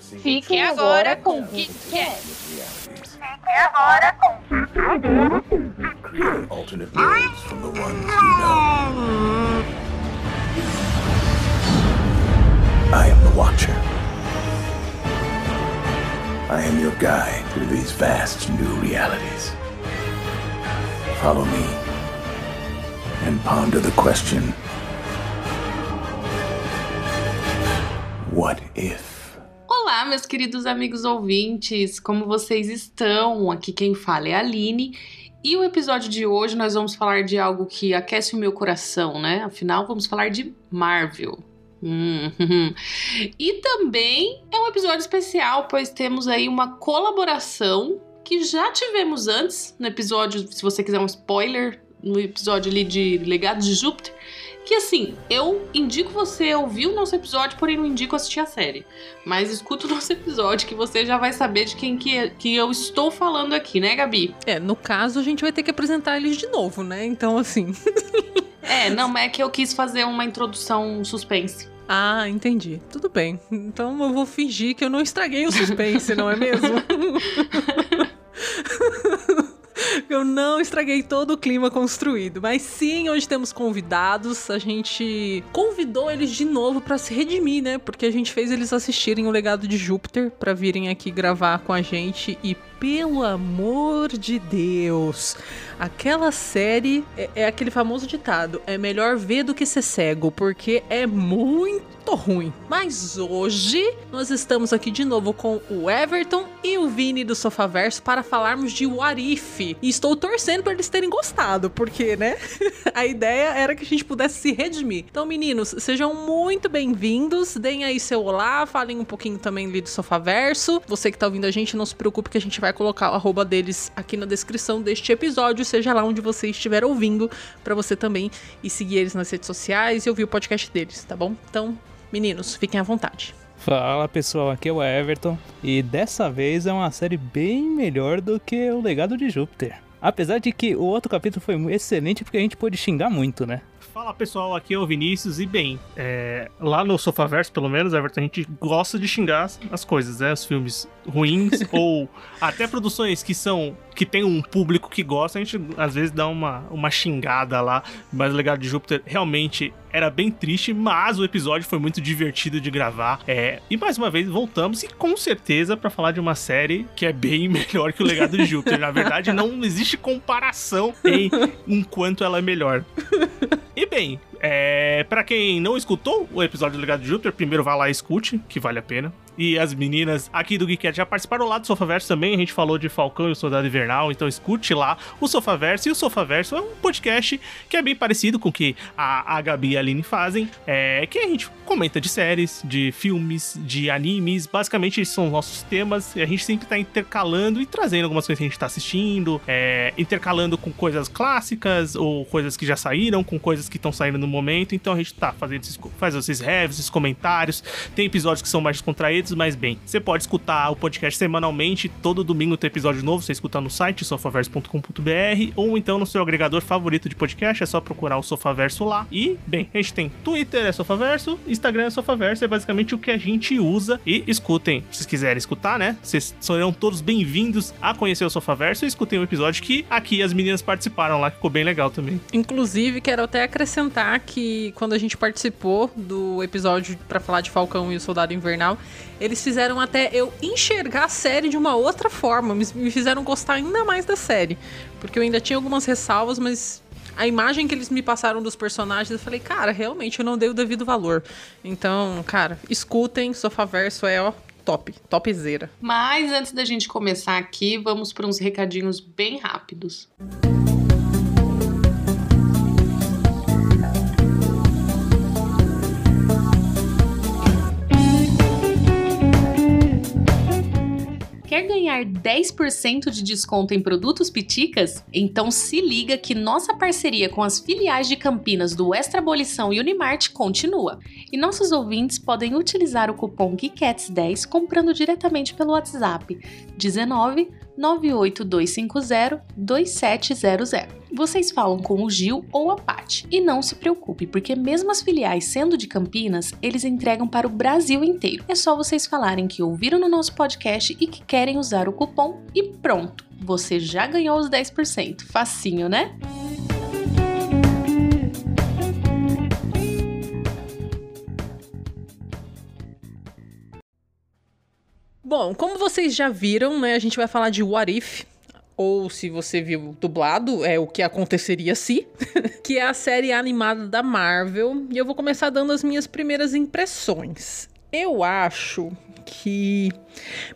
Fiquem agora com o que quer. Fiquem agora com o que Create alternate worlds from the ones you know. I am the Watcher. I am your guide through these vast new realities. Follow me and ponder the question What if? Olá, meus queridos amigos ouvintes, como vocês estão? Aqui quem fala é a Aline. E o episódio de hoje nós vamos falar de algo que aquece o meu coração, né? Afinal, vamos falar de Marvel. Hum, e também é um episódio especial, pois temos aí uma colaboração que já tivemos antes no episódio, se você quiser um spoiler, no episódio ali de Legados de Júpiter, que assim, eu indico você ouvir o nosso episódio, porém não indico assistir a série. Mas escuta o nosso episódio que você já vai saber de quem que, é, que eu estou falando aqui, né, Gabi? É, no caso a gente vai ter que apresentar eles de novo, né? Então assim. é, não, é que eu quis fazer uma introdução suspense. Ah, entendi. Tudo bem. Então eu vou fingir que eu não estraguei o suspense, não é mesmo? Eu não estraguei todo o clima construído, mas sim, hoje temos convidados. A gente convidou eles de novo para se redimir, né? Porque a gente fez eles assistirem o Legado de Júpiter para virem aqui gravar com a gente e pelo amor de Deus, aquela série é, é, aquele famoso ditado: é melhor ver do que ser cego, porque é muito ruim. Mas hoje nós estamos aqui de novo com o Everton e o Vini do Sofaverso para falarmos de What If. E estou torcendo para eles terem gostado, porque, né? a ideia era que a gente pudesse se redimir. Então, meninos, sejam muito bem-vindos. Deem aí seu olá, falem um pouquinho também ali do Sofaverso. Você que tá ouvindo a gente, não se preocupe que a gente vai colocar o arroba deles aqui na descrição deste episódio, seja lá onde você estiver ouvindo, para você também ir seguir eles nas redes sociais e ouvir o podcast deles, tá bom? Então, meninos, fiquem à vontade. Fala pessoal, aqui é o Everton e dessa vez é uma série bem melhor do que o Legado de Júpiter. Apesar de que o outro capítulo foi excelente porque a gente pôde xingar muito, né? Fala pessoal, aqui é o Vinícius e bem, é, lá no Sofaverso, pelo menos, Everton, a gente gosta de xingar as coisas, né? Os filmes ruins ou até produções que são que tem um público que gosta, a gente às vezes dá uma, uma xingada lá, mas o Legado de Júpiter realmente era bem triste, mas o episódio foi muito divertido de gravar. É, e mais uma vez voltamos e com certeza para falar de uma série que é bem melhor que o Legado de Júpiter. Na verdade, não existe comparação em enquanto ela é melhor. E bem, é, para quem não escutou o episódio do Legado de Júpiter, primeiro vá lá e escute, que vale a pena e as meninas aqui do Geekette já participaram lá do Sofaverso também. A gente falou de Falcão e o Soldado Invernal, então escute lá o Sofaverso. E o Sofaverso é um podcast que é bem parecido com o que a, a Gabi e a Aline fazem, é, que a gente comenta de séries, de filmes, de animes. Basicamente, esses são os nossos temas. E a gente sempre tá intercalando e trazendo algumas coisas que a gente tá assistindo, é, intercalando com coisas clássicas ou coisas que já saíram, com coisas que estão saindo no momento. Então a gente tá fazendo esses, faz esses reviews, esses comentários. Tem episódios que são mais descontraídos mais bem. Você pode escutar o podcast semanalmente, todo domingo tem episódio novo, você escuta no site sofaverso.com.br ou então no seu agregador favorito de podcast, é só procurar o Sofaverso lá. E, bem, a gente tem Twitter é Sofaverso, Instagram é Sofaverso, é basicamente o que a gente usa. E escutem, se vocês quiserem escutar, né? Vocês serão todos bem-vindos a conhecer o Sofaverso e escutem o um episódio que aqui as meninas participaram lá, que ficou bem legal também. Inclusive, quero até acrescentar que quando a gente participou do episódio para falar de Falcão e o Soldado Invernal, eles fizeram até eu enxergar a série de uma outra forma, me fizeram gostar ainda mais da série. Porque eu ainda tinha algumas ressalvas, mas a imagem que eles me passaram dos personagens, eu falei, cara, realmente eu não dei o devido valor. Então, cara, escutem, Sofaverso é, ó, top, topzera. Mas antes da gente começar aqui, vamos para uns recadinhos bem rápidos. Música Quer ganhar 10% de desconto em produtos Piticas? Então se liga que nossa parceria com as filiais de Campinas do Extra Abolição e Unimart continua. E nossos ouvintes podem utilizar o cupom GEEKETS10 comprando diretamente pelo WhatsApp 19 98250 2700. vocês falam com o Gil ou a Paty. E não se preocupe, porque mesmo as filiais sendo de Campinas, eles entregam para o Brasil inteiro. É só vocês falarem que ouviram no nosso podcast e que querem usar o cupom e pronto, você já ganhou os 10%. Facinho, né? Bom, como vocês já viram, né, a gente vai falar de What If, ou se você viu dublado, é o que aconteceria se, que é a série animada da Marvel, e eu vou começar dando as minhas primeiras impressões. Eu acho que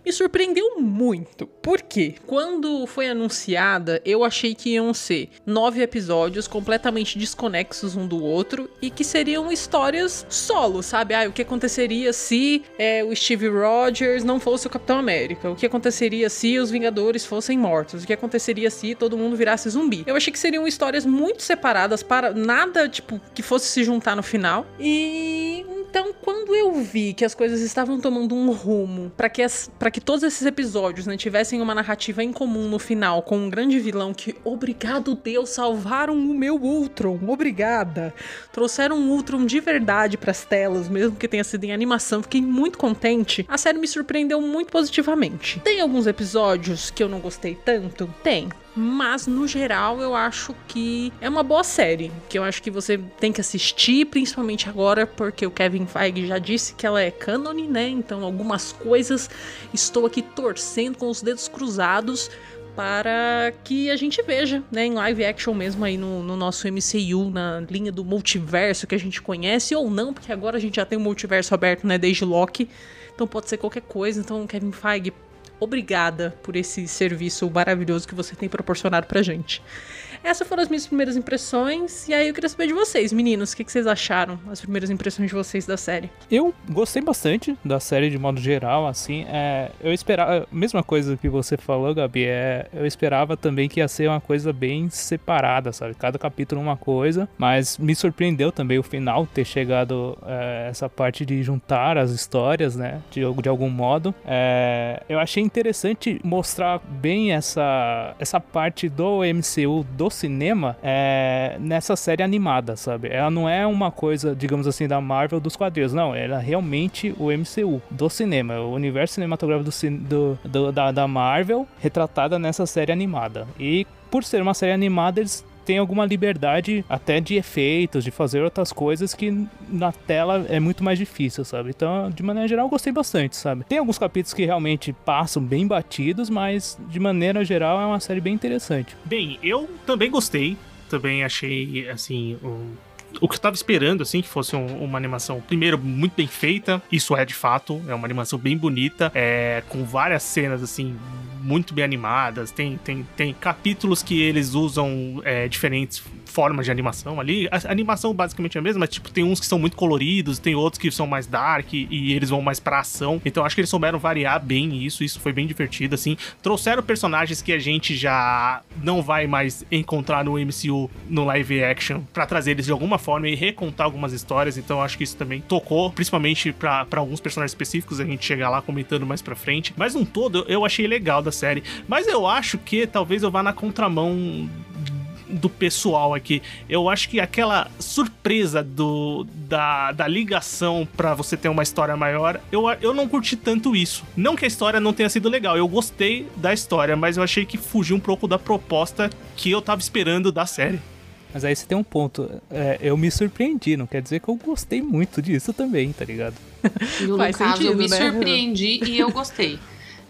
me surpreendeu muito. Por quê? Quando foi anunciada, eu achei que iam ser nove episódios completamente desconexos um do outro e que seriam histórias solo, sabe? Ah, o que aconteceria se é, o Steve Rogers não fosse o Capitão América? O que aconteceria se os Vingadores fossem mortos? O que aconteceria se todo mundo virasse zumbi? Eu achei que seriam histórias muito separadas para nada, tipo, que fosse se juntar no final. E então, quando eu vi que as coisas estavam tomando um rumo para que, para que todos esses episódios né, tivessem uma narrativa em comum no final, com um grande vilão que, obrigado Deus, salvaram o meu Ultron, obrigada. Trouxeram um Ultron de verdade para as telas, mesmo que tenha sido em animação, fiquei muito contente. A série me surpreendeu muito positivamente. Tem alguns episódios que eu não gostei tanto? Tem. Mas no geral eu acho que é uma boa série, que eu acho que você tem que assistir, principalmente agora, porque o Kevin Feige já disse que ela é cânone, né? Então algumas coisas estou aqui torcendo com os dedos cruzados para que a gente veja, né, em live action mesmo aí no, no, nosso MCU, na linha do multiverso que a gente conhece, ou não, porque agora a gente já tem o multiverso aberto, né, desde Loki, então pode ser qualquer coisa, então Kevin Feige, obrigada por esse serviço maravilhoso que você tem proporcionado pra gente. Essas foram as minhas primeiras impressões. E aí eu queria saber de vocês, meninos, o que, que vocês acharam? As primeiras impressões de vocês da série. Eu gostei bastante da série de modo geral, assim. É, eu esperava. Mesma coisa que você falou, Gabi. É, eu esperava também que ia ser uma coisa bem separada, sabe? Cada capítulo uma coisa. Mas me surpreendeu também o final ter chegado é, essa parte de juntar as histórias, né? De, de algum modo. É, eu achei interessante mostrar bem essa, essa parte do MCU, do cinema é, nessa série animada, sabe? Ela não é uma coisa, digamos assim, da Marvel dos quadrinhos, não. Ela é realmente o MCU do cinema, o universo cinematográfico do, do, do da, da Marvel retratada nessa série animada. E por ser uma série animada, eles tem alguma liberdade até de efeitos, de fazer outras coisas que na tela é muito mais difícil, sabe? Então, de maneira geral, eu gostei bastante, sabe? Tem alguns capítulos que realmente passam bem batidos, mas de maneira geral é uma série bem interessante. Bem, eu também gostei. Também achei, assim, um o que eu tava esperando, assim, que fosse um, uma animação, primeiro, muito bem feita. Isso é de fato, é uma animação bem bonita, é, com várias cenas, assim, muito bem animadas. Tem, tem, tem capítulos que eles usam é, diferentes formas de animação ali. A animação basicamente é a mesma, mas tipo, tem uns que são muito coloridos, tem outros que são mais dark e, eles vão mais pra ação. Então acho que eles souberam variar bem isso, isso foi bem divertido, assim. Trouxeram personagens que a gente já não vai mais encontrar no MCU no live action para trazer eles de alguma forma e recontar algumas histórias. Então acho que isso também tocou, principalmente para alguns personagens específicos, a gente chegar lá comentando mais pra frente. Mas um todo eu achei legal da série. Mas eu acho que talvez eu vá na contramão do pessoal aqui. Eu acho que aquela surpresa do, da, da ligação para você ter uma história maior, eu, eu não curti tanto isso. Não que a história não tenha sido legal, eu gostei da história, mas eu achei que fugiu um pouco da proposta que eu tava esperando da série. Mas aí você tem um ponto. É, eu me surpreendi, não quer dizer que eu gostei muito disso também, tá ligado? No, no caso, sentido, eu me né? surpreendi e eu gostei.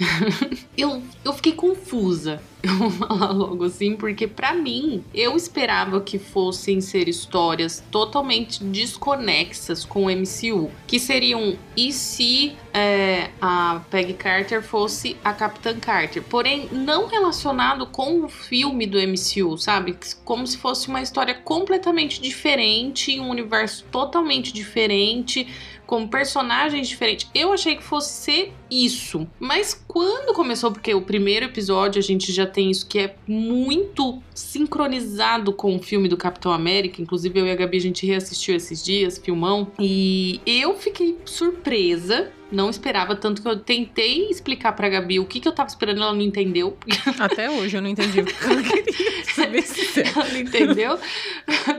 eu, eu fiquei confusa. Eu vou falar logo assim, porque para mim, eu esperava que fossem ser histórias totalmente desconexas com o MCU. Que seriam, e se é, a Peggy Carter fosse a Capitã Carter? Porém, não relacionado com o filme do MCU, sabe? Como se fosse uma história completamente diferente, um universo totalmente diferente com personagens diferentes. Eu achei que fosse ser isso. Mas quando começou, porque o primeiro episódio a gente já tem isso que é muito sincronizado com o filme do Capitão América. Inclusive, eu e a Gabi a gente reassistiu esses dias, filmão. E eu fiquei surpresa não esperava tanto que eu tentei explicar pra Gabi o que, que eu tava esperando, ela não entendeu. Até hoje eu não entendi o que ela queria saber se ela não entendeu.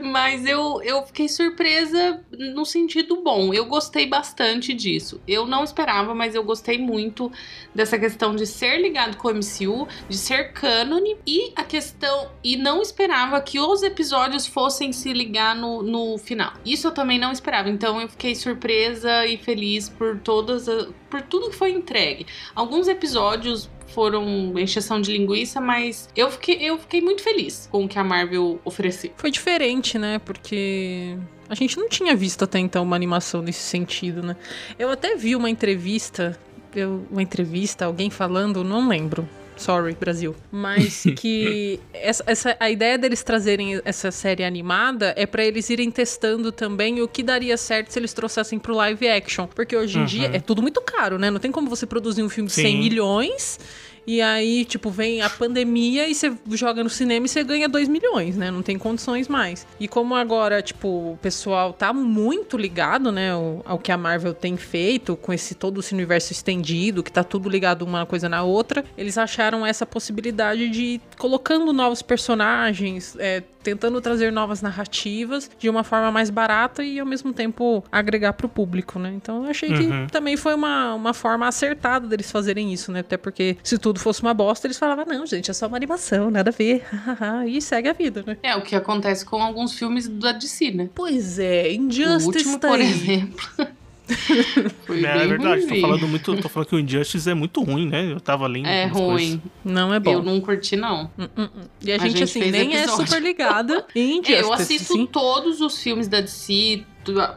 Mas eu, eu fiquei surpresa no sentido bom. Eu gostei bastante disso. Eu não esperava, mas eu gostei muito dessa questão de ser ligado com o MCU, de ser cânone e a questão. E não esperava que os episódios fossem se ligar no, no final. Isso eu também não esperava. Então eu fiquei surpresa e feliz por todas a, por tudo que foi entregue. Alguns episódios foram encheção de linguiça, mas eu fiquei, eu fiquei muito feliz com o que a Marvel ofereceu. Foi diferente, né? Porque a gente não tinha visto até então uma animação nesse sentido, né? Eu até vi uma entrevista, eu, uma entrevista, alguém falando, não lembro. Sorry, Brasil. Mas que essa, essa, a ideia deles trazerem essa série animada é para eles irem testando também o que daria certo se eles trouxessem pro live action. Porque hoje em Uhum. dia é tudo muito caro, né? Não tem como você produzir um filme de 100 Sim. milhões e aí, tipo, vem a pandemia e você joga no cinema e você ganha 2 milhões, né? Não tem condições mais. E como agora, tipo, o pessoal tá muito ligado, né, ao, ao que a Marvel tem feito, com esse todo esse universo estendido, que tá tudo ligado uma coisa na outra, eles acharam essa possibilidade de ir colocando novos personagens, é, tentando trazer novas narrativas de uma forma mais barata e ao mesmo tempo agregar pro público, né? Então eu achei Uhum. que também foi uma, uma forma acertada deles fazerem isso, né? Até porque se tudo fosse uma bosta, eles falavam, não, gente, é só uma animação, nada a ver. e segue a vida, né? É o que acontece com alguns filmes da DC, né? Pois é, O Injustice último, tá por exemplo. Foi É, bem verdade, tô falando muito, tô falando que o Injustice é muito ruim, né? Eu tava lendo. É umas coisas. ruim. Não é bom. Eu não curti, não. Hum, hum, hum. E a, A gente, gente assim, fez nem é episódio. super ligada em Injustice. É, eu assisto assim. todos os filmes da DC,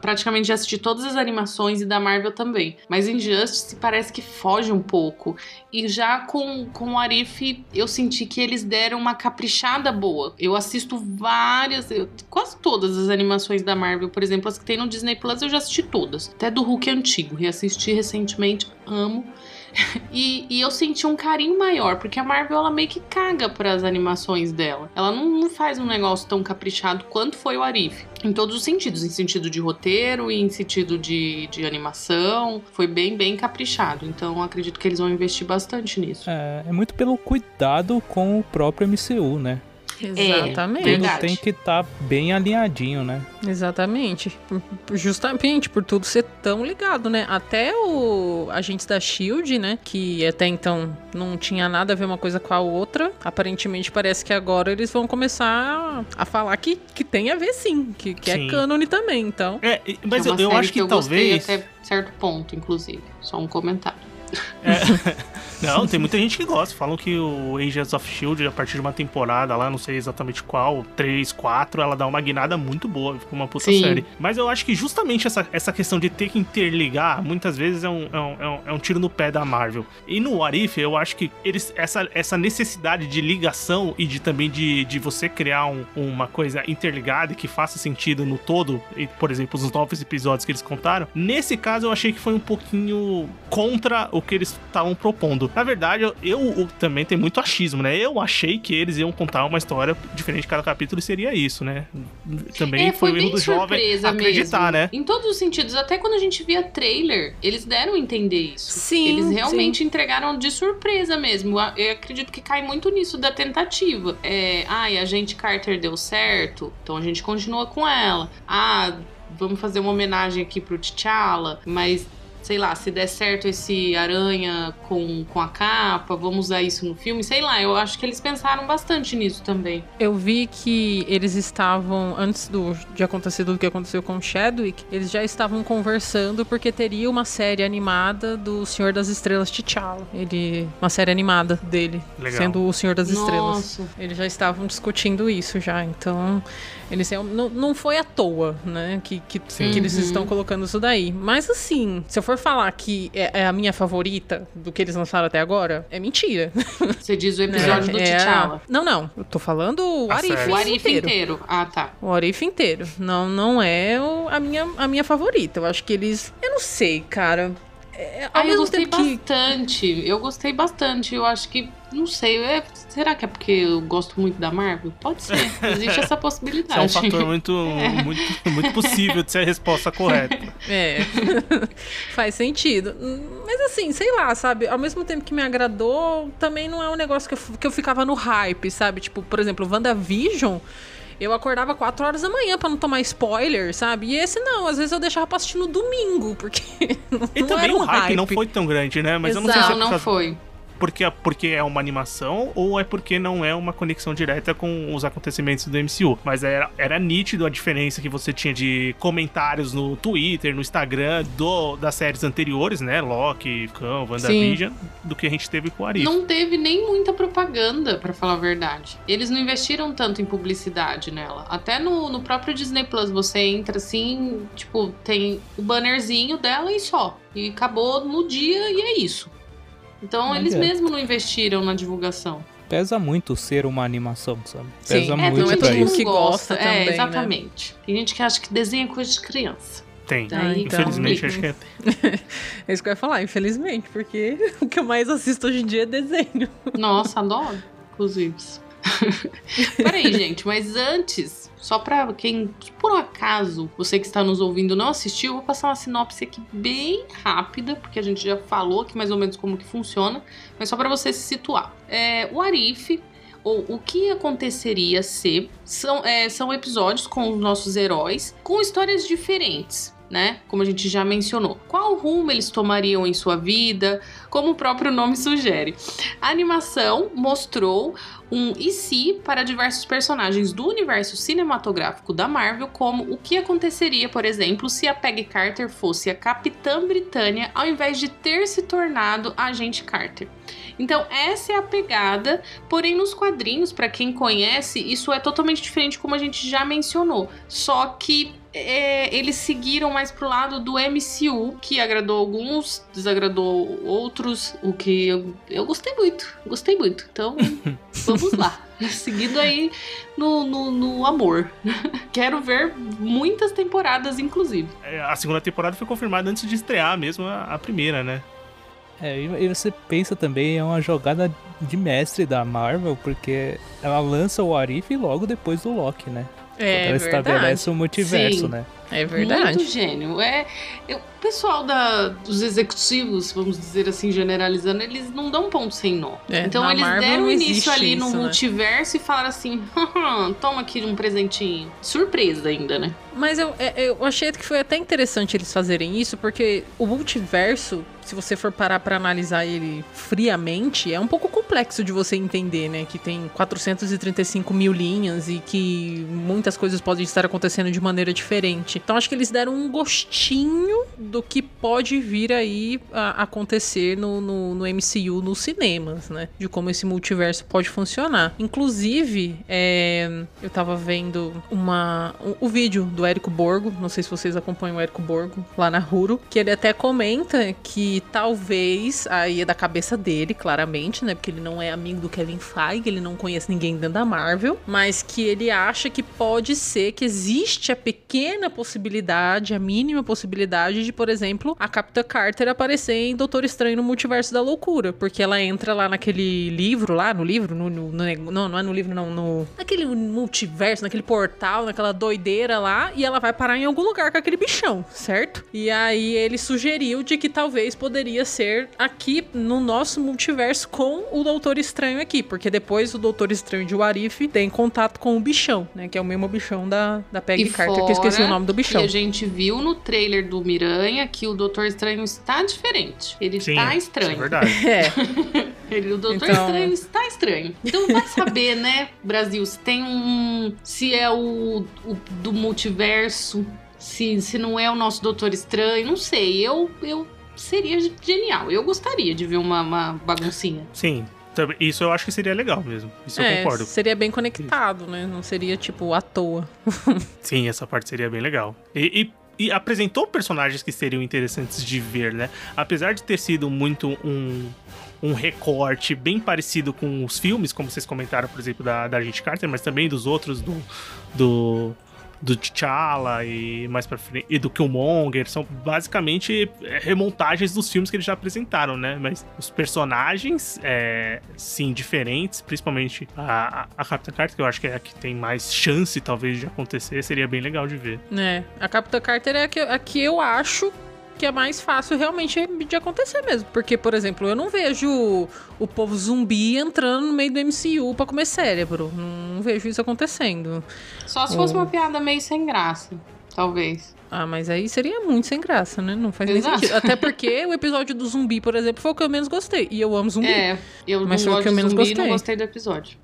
praticamente já assisti todas as animações e da Marvel também. Mas Injustice parece que foge um pouco. E já com, com o Arif, eu senti que eles deram uma caprichada boa. Eu assisto várias, eu- quase todas as animações da Marvel, por exemplo, as que tem no Disney Plus, eu já assisti todas. Até do Hulk antigo, reassisti recentemente, amo. E, e eu senti um carinho maior, porque a Marvel ela meio que caga para as animações dela. Ela não, não faz um negócio tão caprichado quanto foi o Arif. Em todos os sentidos, em sentido de roteiro e em sentido de, de animação. Foi bem, bem caprichado. Então acredito que eles vão investir bastante nisso. É, é muito pelo cuidado com o próprio MCU, né? Exatamente. Tudo Verdade. tem que estar bem alinhadinho, né? Exatamente. Justamente por tudo ser tão ligado, né? Até o Agentes da Shield, né? Que até então não tinha nada a ver uma coisa com a outra. Aparentemente parece que agora eles vão começar a falar que, que tem a ver sim. Que, que é Sim. cânone também, então. É, mas é eu, eu acho que, eu gostei talvez. até certo ponto, inclusive. Só um comentário. Não, tem muita gente que gosta. Falam que o Agents of Shield, a partir de uma temporada lá, não sei exatamente qual, 3, 4, ela dá uma guinada muito boa. Fica uma puta Sim. série. Mas eu acho que justamente essa, essa questão de ter que interligar, muitas vezes é um, é, um, é um- é um tiro no pé da Marvel. E no Arif, eu acho que eles essa, essa necessidade de ligação e de também de, de você criar um- uma coisa interligada e que faça sentido no todo, e, por exemplo, os novos episódios que eles contaram, nesse caso eu achei que foi um pouquinho contra o que eles estavam propondo. Na verdade, eu, eu- também tem muito achismo, né? Eu achei que eles iam contar uma história diferente de cada capítulo e seria isso, né? Também É, foi, o erro bem do jovem surpresa acreditar, mesmo. né? Em todos os sentidos. Até quando a gente via trailer, eles deram a entender isso. Sim, Eles realmente entregaram de surpresa mesmo. Eu acredito que cai muito nisso da tentativa. É, ai, a gente Carter deu certo, então a gente continua com ela. Ah, vamos fazer uma homenagem aqui pro T'Challa, mas sei lá, se der certo esse aranha com, com a capa, vamos usar isso no filme, sei lá, eu acho que eles pensaram bastante nisso também. Eu vi que eles estavam, antes do, de acontecer tudo que aconteceu com o Chadwick, eles já estavam conversando porque teria uma série animada do Senhor das Estrelas T'Challa. Ele, uma série animada dele, Legal. sendo o Senhor das Estrelas. Nossa. Eles já estavam discutindo isso já, então eles não, não foi à toa, né, que, que, Sim. que eles Uhum. estão colocando isso daí. Mas assim, se eu for falar que é, é a minha favorita do que eles lançaram até agora, é mentira. Você diz o episódio do É T'Challa. Não, não, eu tô falando o A Arif. O Arif inteiro. inteiro. Ah, tá. O Arif inteiro. Não, não é o- a, minha, a minha favorita. Eu acho que eles. Eu não sei, cara. é, Ah, eu gostei que bastante. Eu gostei bastante. Eu acho que. Não sei. é- será que é porque eu gosto muito da Marvel? Pode ser. Existe essa Isso é possibilidade. um fator muito, muito, muito possível de ser a resposta correta. É. Faz sentido. Mas assim, sei lá, sabe? Ao mesmo tempo que me agradou, também não é um negócio que eu, que eu ficava no hype, sabe? Tipo, por exemplo, WandaVision. Eu acordava 4 horas da manhã pra não tomar spoiler, sabe? E esse não, às vezes eu deixava pra assistir no domingo, porque não E também era um o hype, não foi tão grande, né? Mas eu não sei se é não causa- foi. Porque, porque é uma animação ou é porque não é uma conexão direta com os acontecimentos do MCU. Mas era, era nítido a diferença que você tinha de comentários no Twitter, no Instagram do, das séries anteriores, né? Loki, Khan, WandaVision, do que a gente teve com o Arif. Não teve nem muita propaganda, pra falar a verdade. Eles não investiram tanto em publicidade nela. Até no, no próprio Disney Plus, você entra assim, tipo, tem o bannerzinho dela e só. E acabou no dia e é isso. Então Mas eles é. mesmo não investiram na divulgação. Pesa muito ser uma animação, sabe? Sim, Pesa é, muito não é pra todo mundo que gosta também, É, né? exatamente. Tem gente que acha que desenho é coisa de criança. Tem. Então. Infelizmente, acho que é. É isso que eu ia falar, infelizmente, porque o que eu mais assisto hoje em dia é desenho. Nossa, adoro, inclusive. Peraí, gente, mas antes, só pra quem, por um acaso, você que está nos ouvindo não assistiu, eu vou passar uma sinopse aqui bem rápida, porque a gente já falou aqui mais ou menos como que funciona, mas só pra você se situar. É, o Arif, ou o que aconteceria se, são, é, são episódios com os nossos heróis, com histórias diferentes. Né? Como a gente já mencionou. Qual rumo eles tomariam em sua vida? Como o próprio nome sugere. A animação mostrou um e se para diversos personagens do universo cinematográfico da Marvel, como o que aconteceria, por exemplo, se a Peggy Carter fosse a Capitã Britânia ao invés de ter se tornado a Agente Carter. Então, essa é a pegada, porém nos quadrinhos, para quem conhece, isso é totalmente diferente como a gente já mencionou. Só que é, eles seguiram mais pro lado do MCU, que agradou alguns, desagradou outros, o que eu, eu gostei muito, gostei muito. Então, vamos lá. Seguido aí no, no, no amor. Quero ver muitas temporadas, inclusive. É, A segunda temporada foi confirmada antes de estrear mesmo a, a primeira, né? É, e e você pensa também, é uma jogada de mestre da Marvel, porque ela lança o Arif logo depois do Loki, né? É ela estabelece o multiverso, Sim. né? É verdade. Muito gênio. É, o pessoal da, dos executivos, vamos dizer assim, generalizando, eles não dão ponto sem nó. É, então eles Marvel deram início ali no isso, né? multiverso e falaram assim: "Haha, toma aqui um presentinho. Surpresa ainda, né? Mas eu, é- eu achei que foi até interessante eles fazerem isso, porque o multiverso, se você for parar pra analisar ele friamente, é um pouco complexo de você entender, né? Que tem 435 mil linhas e que muitas coisas podem estar acontecendo de maneira diferente. Então acho que eles deram um gostinho do que pode vir aí acontecer no, no, no MCU nos cinemas, né? De como esse multiverso pode funcionar. Inclusive, é, eu tava vendo uma, o, o vídeo do Érico Borgo, não sei se vocês acompanham o Érico Borgo lá na Huro, que ele até comenta que talvez, aí é da cabeça dele, claramente, né? Porque ele não é amigo do Kevin Feige, ele não conhece ninguém dentro da Marvel, mas que ele acha que pode ser que existe a pequena possibilidade, a mínima possibilidade de, por exemplo, a Capitã Carter aparecer em Doutor Estranho no Multiverso da Loucura, porque ela entra lá naquele livro, lá no livro, no, no- no não, não é no livro, não, no naquele multiverso, naquele portal, naquela doideira lá, e ela vai parar em algum lugar com aquele bichão, certo? E aí ele sugeriu de que talvez poderia ser aqui no nosso multiverso com o Doutor Estranho aqui, porque depois o Doutor Estranho de Warif tem contato com o bichão, né? Que é o mesmo bichão da, da Peggy E Carter, que eu esqueci fora o nome do bichão. E a gente viu no trailer do Miranha que o Doutor Estranho está diferente. Ele Sim, está isso é estranho. verdade. É, Ele, o Doutor Então- Estranho está estranho. Então vai saber, né, Brasil, se tem um. Se é o, o do multiverso, se, se não é o nosso Doutor Estranho, não sei. Eu, eu seria genial. Eu gostaria de ver uma, uma baguncinha. Sim. Isso eu acho que seria legal mesmo. Isso eu é, concordo. seria bem conectado, né? Não seria tipo à toa. Sim, essa parte seria bem legal. E, e- e apresentou personagens que seriam interessantes de ver, né? Apesar de ter sido muito um, um recorte bem parecido com os filmes, como vocês comentaram, por exemplo, da, da Agente Carter, mas também dos outros do, do, do T'Challa e mais pra frente, e do Killmonger, são basicamente é, remontagens dos filmes que eles já apresentaram, né? Mas os personagens, é, sim, diferentes, principalmente a, a, Capitã Carter, que eu acho que é a que tem mais chance, talvez, de acontecer, seria bem legal de ver. É, a Capitã Carter é a que, a que eu acho que é mais fácil realmente de acontecer mesmo. Porque, por exemplo, eu não vejo o povo zumbi entrando no meio do MCU pra comer cérebro. Não vejo isso acontecendo. Só se fosse uma piada meio sem graça, talvez. Ah, mas aí seria muito sem graça, né? Não faz nem Exato. sentido. Até porque o episódio do zumbi, por exemplo, foi o que eu menos gostei. E eu amo zumbi. É, eu Mas não foi o que eu menos zumbi e não gostei. gostei do episódio.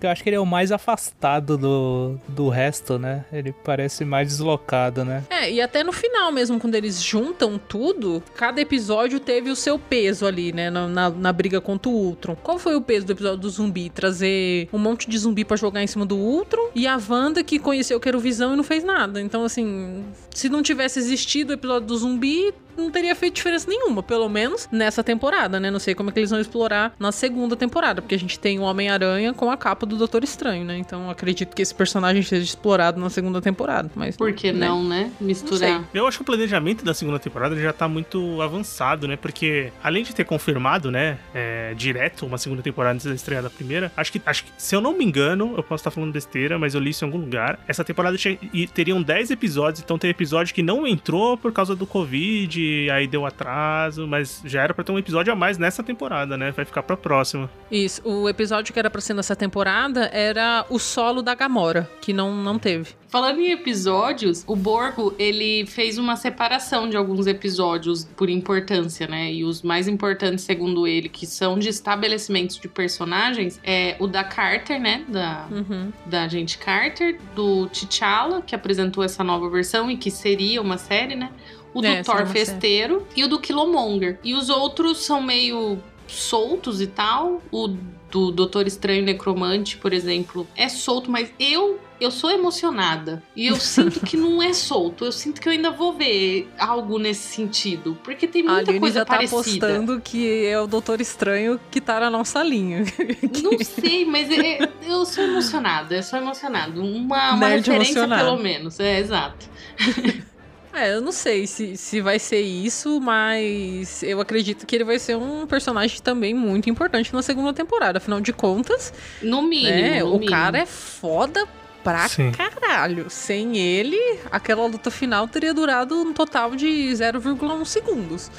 Eu acho que ele é o mais afastado do, do resto, né? Ele parece mais deslocado, né? É, e até no final mesmo, quando eles juntam tudo, cada episódio teve o seu peso ali, né? Na, na, na briga contra o Ultron. Qual foi o peso do episódio do zumbi? Trazer um monte de zumbi pra jogar em cima do Ultron e a Wanda que conheceu que era o Visão e não fez nada. Então, assim, se não tivesse existido o episódio do zumbi, não teria feito diferença nenhuma, pelo menos nessa temporada, né? Não sei como é que eles vão explorar na segunda temporada, porque a gente tem o Homem-Aranha com a capa do Doutor Estranho, né? Então acredito que esse personagem seja explorado na segunda temporada. Mas Por que né? não, né? Misturar. Eu acho que o planejamento da segunda temporada já tá muito avançado, né? Porque além de ter confirmado, né, é, direto uma segunda temporada antes da estreia da primeira, acho que, acho que, se eu não me engano, eu posso estar falando besteira, mas eu li isso em algum lugar. Essa temporada tinha, e teriam 10 episódios, então tem episódio que não entrou por causa do Covid, aí deu atraso, mas já era pra ter um episódio a mais nessa temporada, né? Vai ficar pra próxima. Isso, o episódio que era pra ser nessa temporada era o solo da Gamora, que não, não teve. Falando em episódios, o Borgo, ele fez uma separação de alguns episódios por importância, né? E os mais importantes, segundo ele, que são de estabelecimentos de personagens, é o da Carter, né? Da, Uhum. da agente Carter, do T'Challa, que apresentou essa nova versão e que seria uma série, né? O do É, Thor. Festeiro e o do Killmonger. E os outros são meio soltos e tal. O do Doutor Estranho Necromante, por exemplo, é solto, mas eu eu sou emocionada. E eu sinto que não é solto. Eu sinto que eu ainda vou ver algo nesse sentido. Porque tem A muita Aline coisa já tá parecida. apostando que é o Doutor Estranho que tá na nossa linha. Não sei, mas é- eu sou emocionada, eu sou emocionada. Uma, uma Nerd referência, emocionado. pelo menos. É, exato. É, eu não sei se, se vai ser isso, mas eu acredito que ele vai ser um personagem também muito importante na segunda temporada. Afinal de contas, No mínimo. né, no o mínimo. cara é foda pra Sim. caralho. Sem ele, aquela luta final teria durado um total de 0,1 segundos.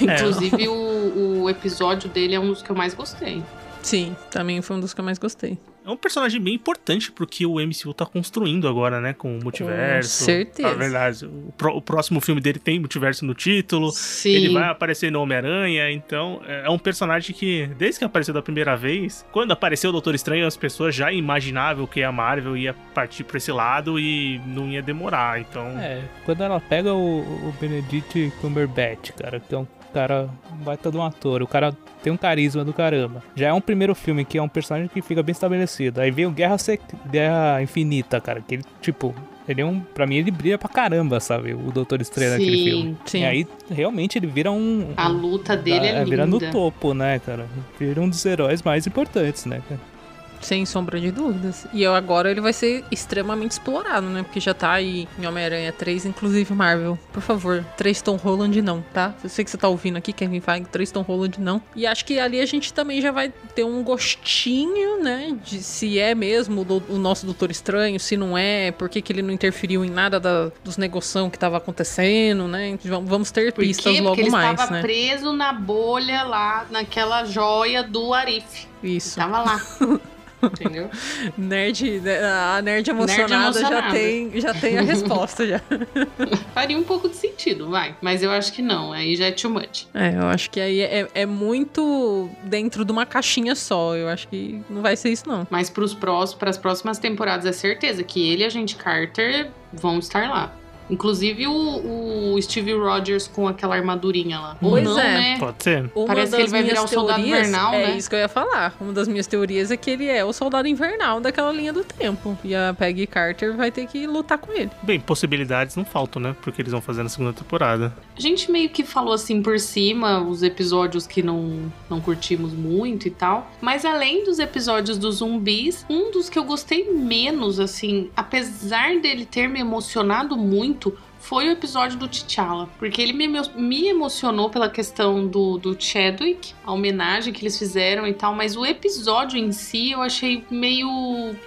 É. Inclusive, o, o episódio dele é um dos que eu mais gostei. Sim, também foi um dos que eu mais gostei. É um personagem bem importante pro que o MCU tá construindo agora, né? Com o multiverso. certeza. Na verdade, o, pró- o próximo filme dele tem multiverso no título. Sim. Ele vai aparecer no Homem-Aranha, então é é um personagem que, desde que apareceu da primeira vez, quando apareceu o Doutor Estranho, as pessoas já imaginavam que a Marvel ia partir pra esse lado e não ia demorar. Então, É, quando ela pega o, o Benedict Cumberbatch, cara, que é um cara baita de um ator, o cara tem um carisma do caramba. Já é um primeiro filme que é um personagem que fica bem estabelecido. Aí vem o Guerra, Sec... Guerra Infinita, cara, que ele, tipo, ele é um. Pra mim, ele brilha pra caramba, sabe? O Doutor Estranho naquele filme. Sim. E aí, realmente, ele vira um. A luta dele é, é, vira no linda. topo, né, cara? Vira um dos heróis mais importantes, né, cara? Sem sombra de dúvidas. E agora ele vai ser extremamente explorado, né? Porque já tá aí em Homem-Aranha 3, inclusive Marvel. Por favor, 3 Tom Holland não, tá? Eu sei que você tá ouvindo aqui, Kevin Feige, 3 Tom Holland não. E acho que ali a gente também já vai ter um gostinho, né? De se é mesmo o, do- o nosso Doutor Estranho, se não é, por que, que ele não interferiu em nada da- dos negociações que tava acontecendo, né? Vamos- ter Por quê? pistas Porque logo ele mais, estava né? preso na bolha lá, naquela joia do Arif. Isso. Tava lá. Entendeu? Nerd, a nerd emocionada, já, emocionada. tem, já tem a resposta já. Faria um pouco de sentido, vai. Mas eu acho que não. Aí já é too much. É, eu acho que aí é, é muito dentro de uma caixinha só. Eu acho que não vai ser isso, não. Mas pros próximos, pras próximas temporadas é certeza que ele e a gente Carter vão estar lá. Inclusive o, o Steve Rogers com aquela armadurinha lá. Ou Pois não, é. né? Pode ser. Uma Parece que ele vai virar o soldado invernal, é né? isso que eu ia falar. Uma das minhas teorias é que ele é o soldado invernal daquela linha do tempo. E a Peggy Carter vai ter que lutar com ele. Bem, possibilidades não faltam, né? Porque eles vão fazer na segunda temporada. A gente meio que falou assim por cima os episódios que não, não curtimos muito e tal. Mas além dos episódios dos zumbis, um dos que eu gostei menos, assim, apesar dele ter me emocionado muito. muito Foi o episódio do T'Challa, porque ele me, me emocionou pela questão do, do Chadwick, a homenagem que eles fizeram e tal, mas o episódio em si eu achei meio.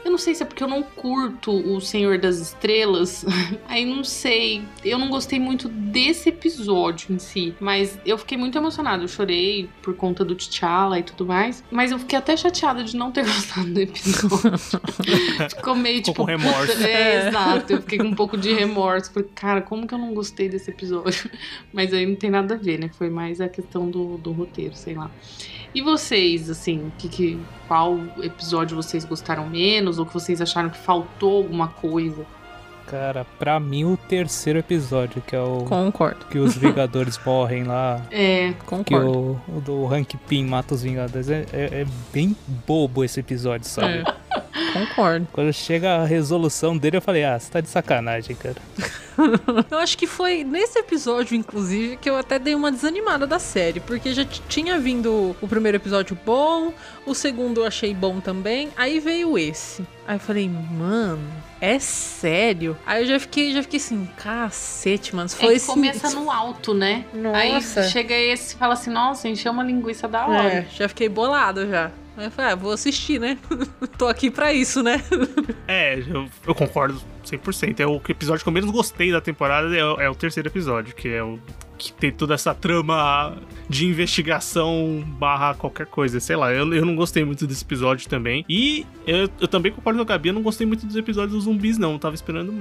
Eu não sei se é porque eu não curto o Senhor das Estrelas, aí não sei. Eu não gostei muito desse episódio em si, mas eu fiquei muito emocionada. Eu chorei por conta do T'Challa e tudo mais, mas eu fiquei até chateada de não ter gostado do episódio. Ficou meio tipo. com remorso. puta, É, exato. Eu fiquei com um pouco de remorso. Falei, cara, como que eu não gostei desse episódio? Mas aí não tem nada a ver, né? Foi mais a questão do, do roteiro, sei lá. E vocês, assim, que, que, qual episódio vocês gostaram menos? Ou que vocês acharam que faltou alguma coisa? Cara, pra mim o terceiro episódio, que é o Concordo. que os Vingadores morrem lá, É, que Concordo. o, o do Hank Pym mata os Vingadores. É, é- é bem bobo esse episódio, sabe? É, concordo. Quando chega a resolução dele, eu falei, ah, você tá de sacanagem, cara. Eu acho que foi nesse episódio, inclusive, que eu até dei uma desanimada da série, porque já tinha vindo o primeiro episódio bom, o segundo eu achei bom também, aí veio esse. Aí eu falei, mano, é sério? Aí eu já fiquei, já fiquei assim, cacete, mano. é Foi que esse- começa no alto, né? Aí Nossa. chega esse e fala assim, nossa, encheu uma linguiça da hora. É, já fiquei bolado já. Aí eu falei, ah, vou assistir, né? Tô aqui pra isso, né? É, eu, eu concordo 100%. É o episódio que eu menos gostei da temporada é, é o terceiro episódio, que é o que tem toda essa trama de investigação barra qualquer coisa, sei lá. Eu, eu não gostei muito desse episódio também. E eu, eu também concordo com a Gabi, eu não gostei muito dos episódios dos zumbis, não. Eu tava esperando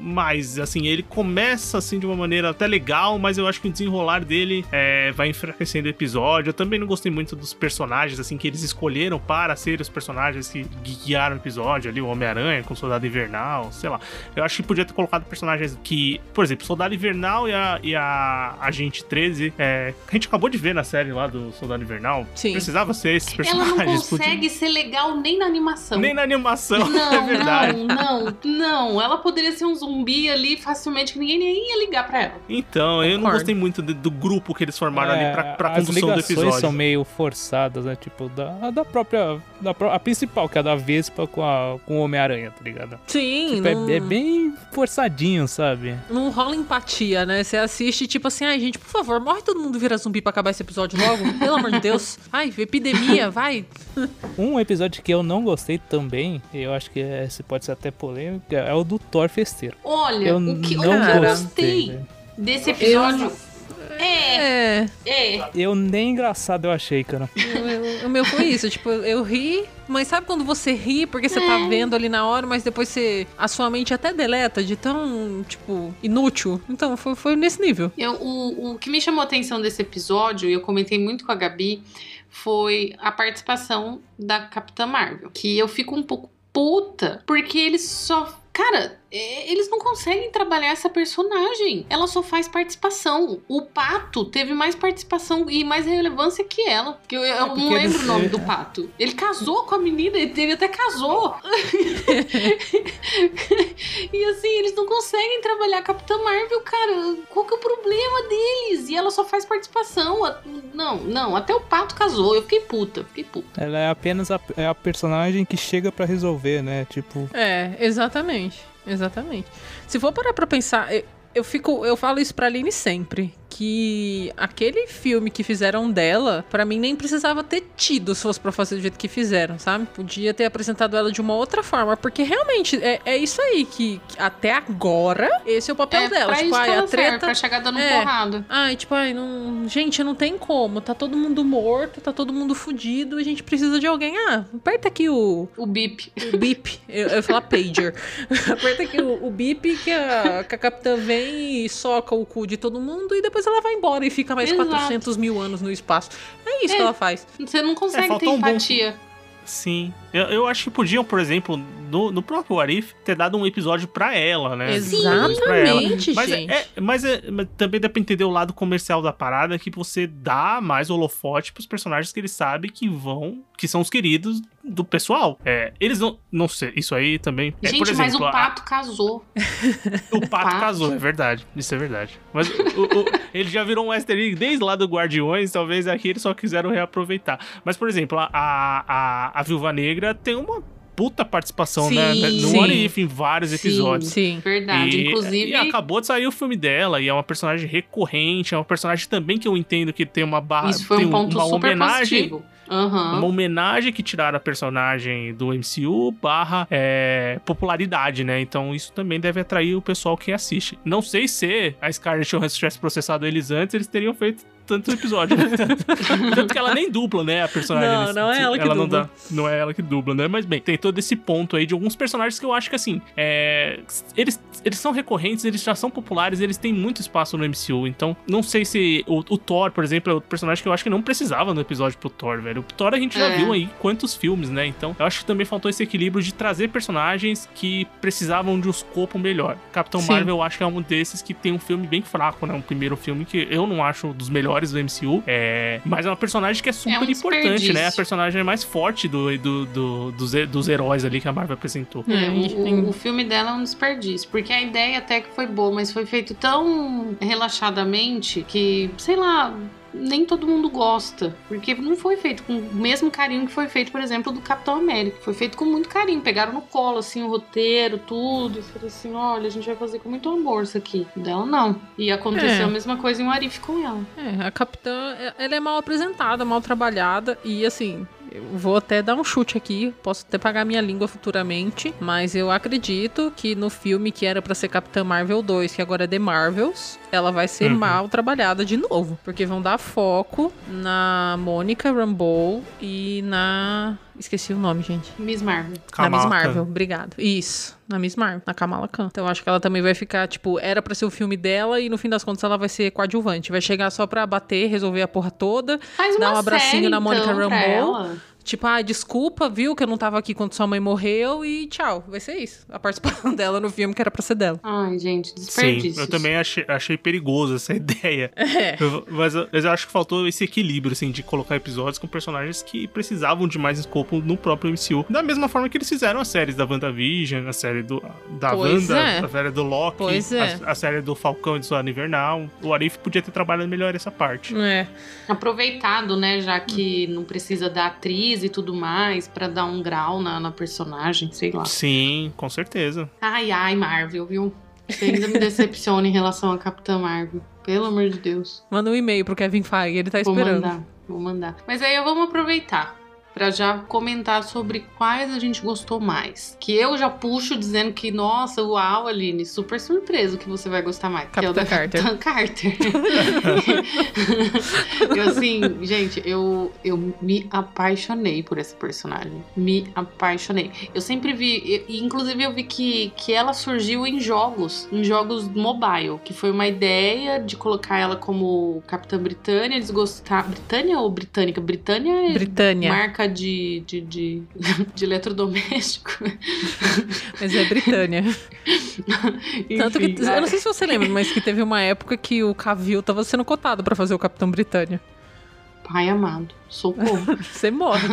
mais. Assim, ele começa assim de uma maneira até legal, mas eu acho que o desenrolar dele é, vai enfraquecendo o episódio. Eu também não gostei muito dos personagens, assim, que eles escolheram para ser os personagens que guiaram o episódio ali, o Homem-Aranha com o Soldado Invernal, sei lá. Eu acho que podia ter colocado personagens que, por exemplo, Soldado Invernal e a, e a Agente 13, é, que a gente acabou de ver na série lá do Soldado Invernal. Sim. Precisava ser esses Ela personagens. não podia- consegue ser legal nem na animação. Nem na animação, Não, é verdade. não, não, não. Ela poderia ser um zumbi ali facilmente que ninguém nem ia ligar pra ela. Então, eu não Concordo. gostei muito do, do grupo que eles formaram É, ali pra, pra as condução do ligações episódio. são meio forçadas, né? Tipo, da, a da própria. Da, a principal, que é a da Vespa com, a, com o Homem-Aranha, tá ligado? Sim, Tipo, é- não, é, bem forçadinho, sabe? não rola empatia, né? Você assiste, tipo assim, ai, gente, por favor, morre todo mundo vira zumbi pra acabar esse episódio logo. Pelo amor de Deus. Ai, epidemia, vai. Um episódio que eu não gostei também, e eu acho que esse pode ser até polêmico, é o do Thor Festeiro. Olha, Eu o que, que não eu gostei, gostei desse episódio é, É, é. Eu nem engraçado eu achei, cara. o meu- o meu foi isso, tipo, eu ri, mas sabe quando você ri porque você tá vendo ali na hora, mas depois você. A sua mente até deleta de tão, tipo, inútil. Então, foi, foi nesse nível. Eu, o, o que me chamou a atenção desse episódio, e eu comentei muito com a Gabi, foi a participação da Capitã Marvel. Que eu fico um pouco puta, porque eles só. Cara, é, eles não conseguem trabalhar essa personagem. Ela só faz participação. O Pato teve mais participação e mais relevância que ela. Que eu, eu porque não lembro o nome é- do Pato. Ele casou com a menina, ele até casou. e assim, eles não conseguem trabalhar a Capitã Marvel, cara. Qual que é o problema deles? E ela só faz participação. A- Não, não, até o Pato casou. Eu fiquei puta, fiquei puta. Ela é apenas a, é a personagem que chega pra resolver, né? Tipo, É, exatamente. Exatamente. Se for parar pra pensar, eu, eu fico. Eu falo isso pra Aline sempre. Que aquele filme que fizeram dela, pra mim nem precisava ter tido se fosse pra fazer do jeito que fizeram, sabe? Podia ter apresentado ela de uma outra forma. Porque realmente é, é isso aí que, que até agora, esse é o papel é dela. Tipo, ai, a ela serve, treta. pra chegar dando É. porrada. Ai, tipo, ai, não. Gente, não tem como. Tá todo mundo morto, tá todo mundo fudido. A gente precisa de alguém. Ah, aperta aqui o, O bip. o bip. Eu, eu ia falar pager. aperta aqui o, o bip que a, que a capitã vem e soca o cu de todo mundo e depois ela vai embora e fica mais Exato. 400 mil anos no espaço. É isso É. que ela faz. Você não consegue É, ter um empatia. Sim. Eu, eu acho que podiam, por exemplo, no, no próprio Arif, ter dado um episódio pra ela, né? Exatamente, Pra ela. gente. Mas, é, é- mas, é- mas também dá pra entender o lado comercial da parada, que você dá mais holofote pros personagens que ele sabe que vão, que são os queridos do pessoal. É, eles não, não sei, isso aí também. é, Gente, por mas exemplo, o a- pato casou. o pato Pato. casou, é verdade. Isso é verdade. Mas o- o- ele já virou um easter egg desde lá do Guardiões, talvez aqui eles só quiseram reaproveitar. Mas, por exemplo, a, a, a, a Viúva Negra tem uma puta participação Sim, né, no sim. What If em vários Sim. episódios. Sim. Verdade. E, Inclusive. e acabou de sair o filme dela, e é uma personagem recorrente, é uma personagem também que eu entendo que tem uma barra. Isso foi tem um ponto uma super homenagem. positivo. Aham. Uma homenagem que tiraram a personagem do MCU barra é, popularidade, né? Então isso também deve atrair o pessoal que assiste. Não sei se a Scarlett Johansson tivesse processado eles antes, eles teriam feito tantos episódios. Tanto que ela nem dubla, né? A personagem. Não, não é ela que não dubla. dá- não é ela que dubla, né? Mas bem, tem todo esse ponto aí de alguns personagens que eu acho que assim, é, eles, eles são recorrentes, eles já são populares, eles têm muito espaço no MCU. Então, não sei se o, o Thor, por exemplo, é outro personagem que eu acho que não precisava no episódio pro Thor, velho. O Thor a gente já É. viu aí quantos filmes, né? Então, eu acho que também faltou esse equilíbrio de trazer personagens que precisavam de um escopo melhor. Capitão Sim. Marvel, eu acho que é um desses que tem um filme bem fraco, né? Um primeiro filme que eu não acho dos melhores do MCU. É... Mas é uma personagem que é super importante, desperdício. né? A personagem mais forte do, do, do- dos, dos heróis ali que a Marvel apresentou. É, É, o- o filme dela é um desperdício, porque a ideia até que foi boa, mas foi feito tão relaxadamente que, sei lá, nem todo mundo gosta. Porque não foi feito com o mesmo carinho que foi feito, por exemplo, do Capitão América. Foi feito com muito carinho. Pegaram no colo, assim, o roteiro, tudo. E falaram assim: olha, a gente vai fazer com muito amor isso aqui. Dela não. E aconteceu É. a mesma coisa em Arif com ela. É, a capitã, é- ela é mal apresentada, mal trabalhada e assim, eu vou até dar um chute aqui, posso até pagar minha língua futuramente, mas eu acredito que no filme que era pra ser Capitã Marvel 2, que agora é The Marvels, ela vai ser Uhum. mal trabalhada de novo, porque vão dar foco na Mônica Rambeau e na esqueci o nome, gente. Miss Marvel. Na Miss Kamala Marvel, obrigado. Isso, na Miss Marvel, na Kamala Khan. Então acho que ela também vai ficar, tipo, era pra ser o filme dela e no fim das contas ela vai ser coadjuvante. Vai chegar só pra bater, resolver a porra toda. Faz Dá uma um abracinho série, na Mônica então, pra Rambeau. Tipo, ah, desculpa, viu, que eu não tava aqui quando sua mãe morreu e tchau. Vai ser isso. A participação dela no filme que era pra ser dela. Ai, gente, desperdício. Sim, eu também achei, achei perigoso essa ideia. É. Eu- mas, eu, mas eu acho que faltou esse equilíbrio, assim, de colocar episódios com personagens que precisavam de mais escopo no próprio MCU. Da mesma forma que eles fizeram as séries da WandaVision, a série do, da Pois Wanda, é. a série do Loki, Pois é. a, a série do Falcão e do Soldado Invernal. O Arif podia ter trabalhado melhor essa parte. É. aproveitado, né? Já que não precisa da atriz e tudo mais, pra dar um grau na, na personagem, sei lá. Sim, com certeza. Ai, ai, Marvel, viu? Você ainda me decepciona em relação a Capitã Marvel. Pelo amor de Deus. Manda um e-mail pro Kevin Feige, ele tá Vou esperando. mandar, vou mandar. Mas aí vamos aproveitar pra já comentar sobre quais a gente gostou mais. Que eu já puxo dizendo que, nossa, uau, Aline, super surpreso que você vai gostar mais. que é o Capitã da Carter. Capitã Carter. eu, assim, gente, eu, eu me apaixonei por esse personagem. Me apaixonei. Eu sempre vi, e- e inclusive eu vi que, que ela surgiu em jogos, em jogos mobile, que foi uma ideia de colocar ela como Capitã Britânia, eles gostaram. Britânia ou britânica? Britânia é Britânia. marca de, de, de, de eletrodoméstico. Mas é Britânia. Tanto que, Enfim, eu não sei se você lembra, mas que teve uma época que o Cavill tava sendo cotado pra fazer o Capitão Britânia. Pai amado, socorro. Você morre.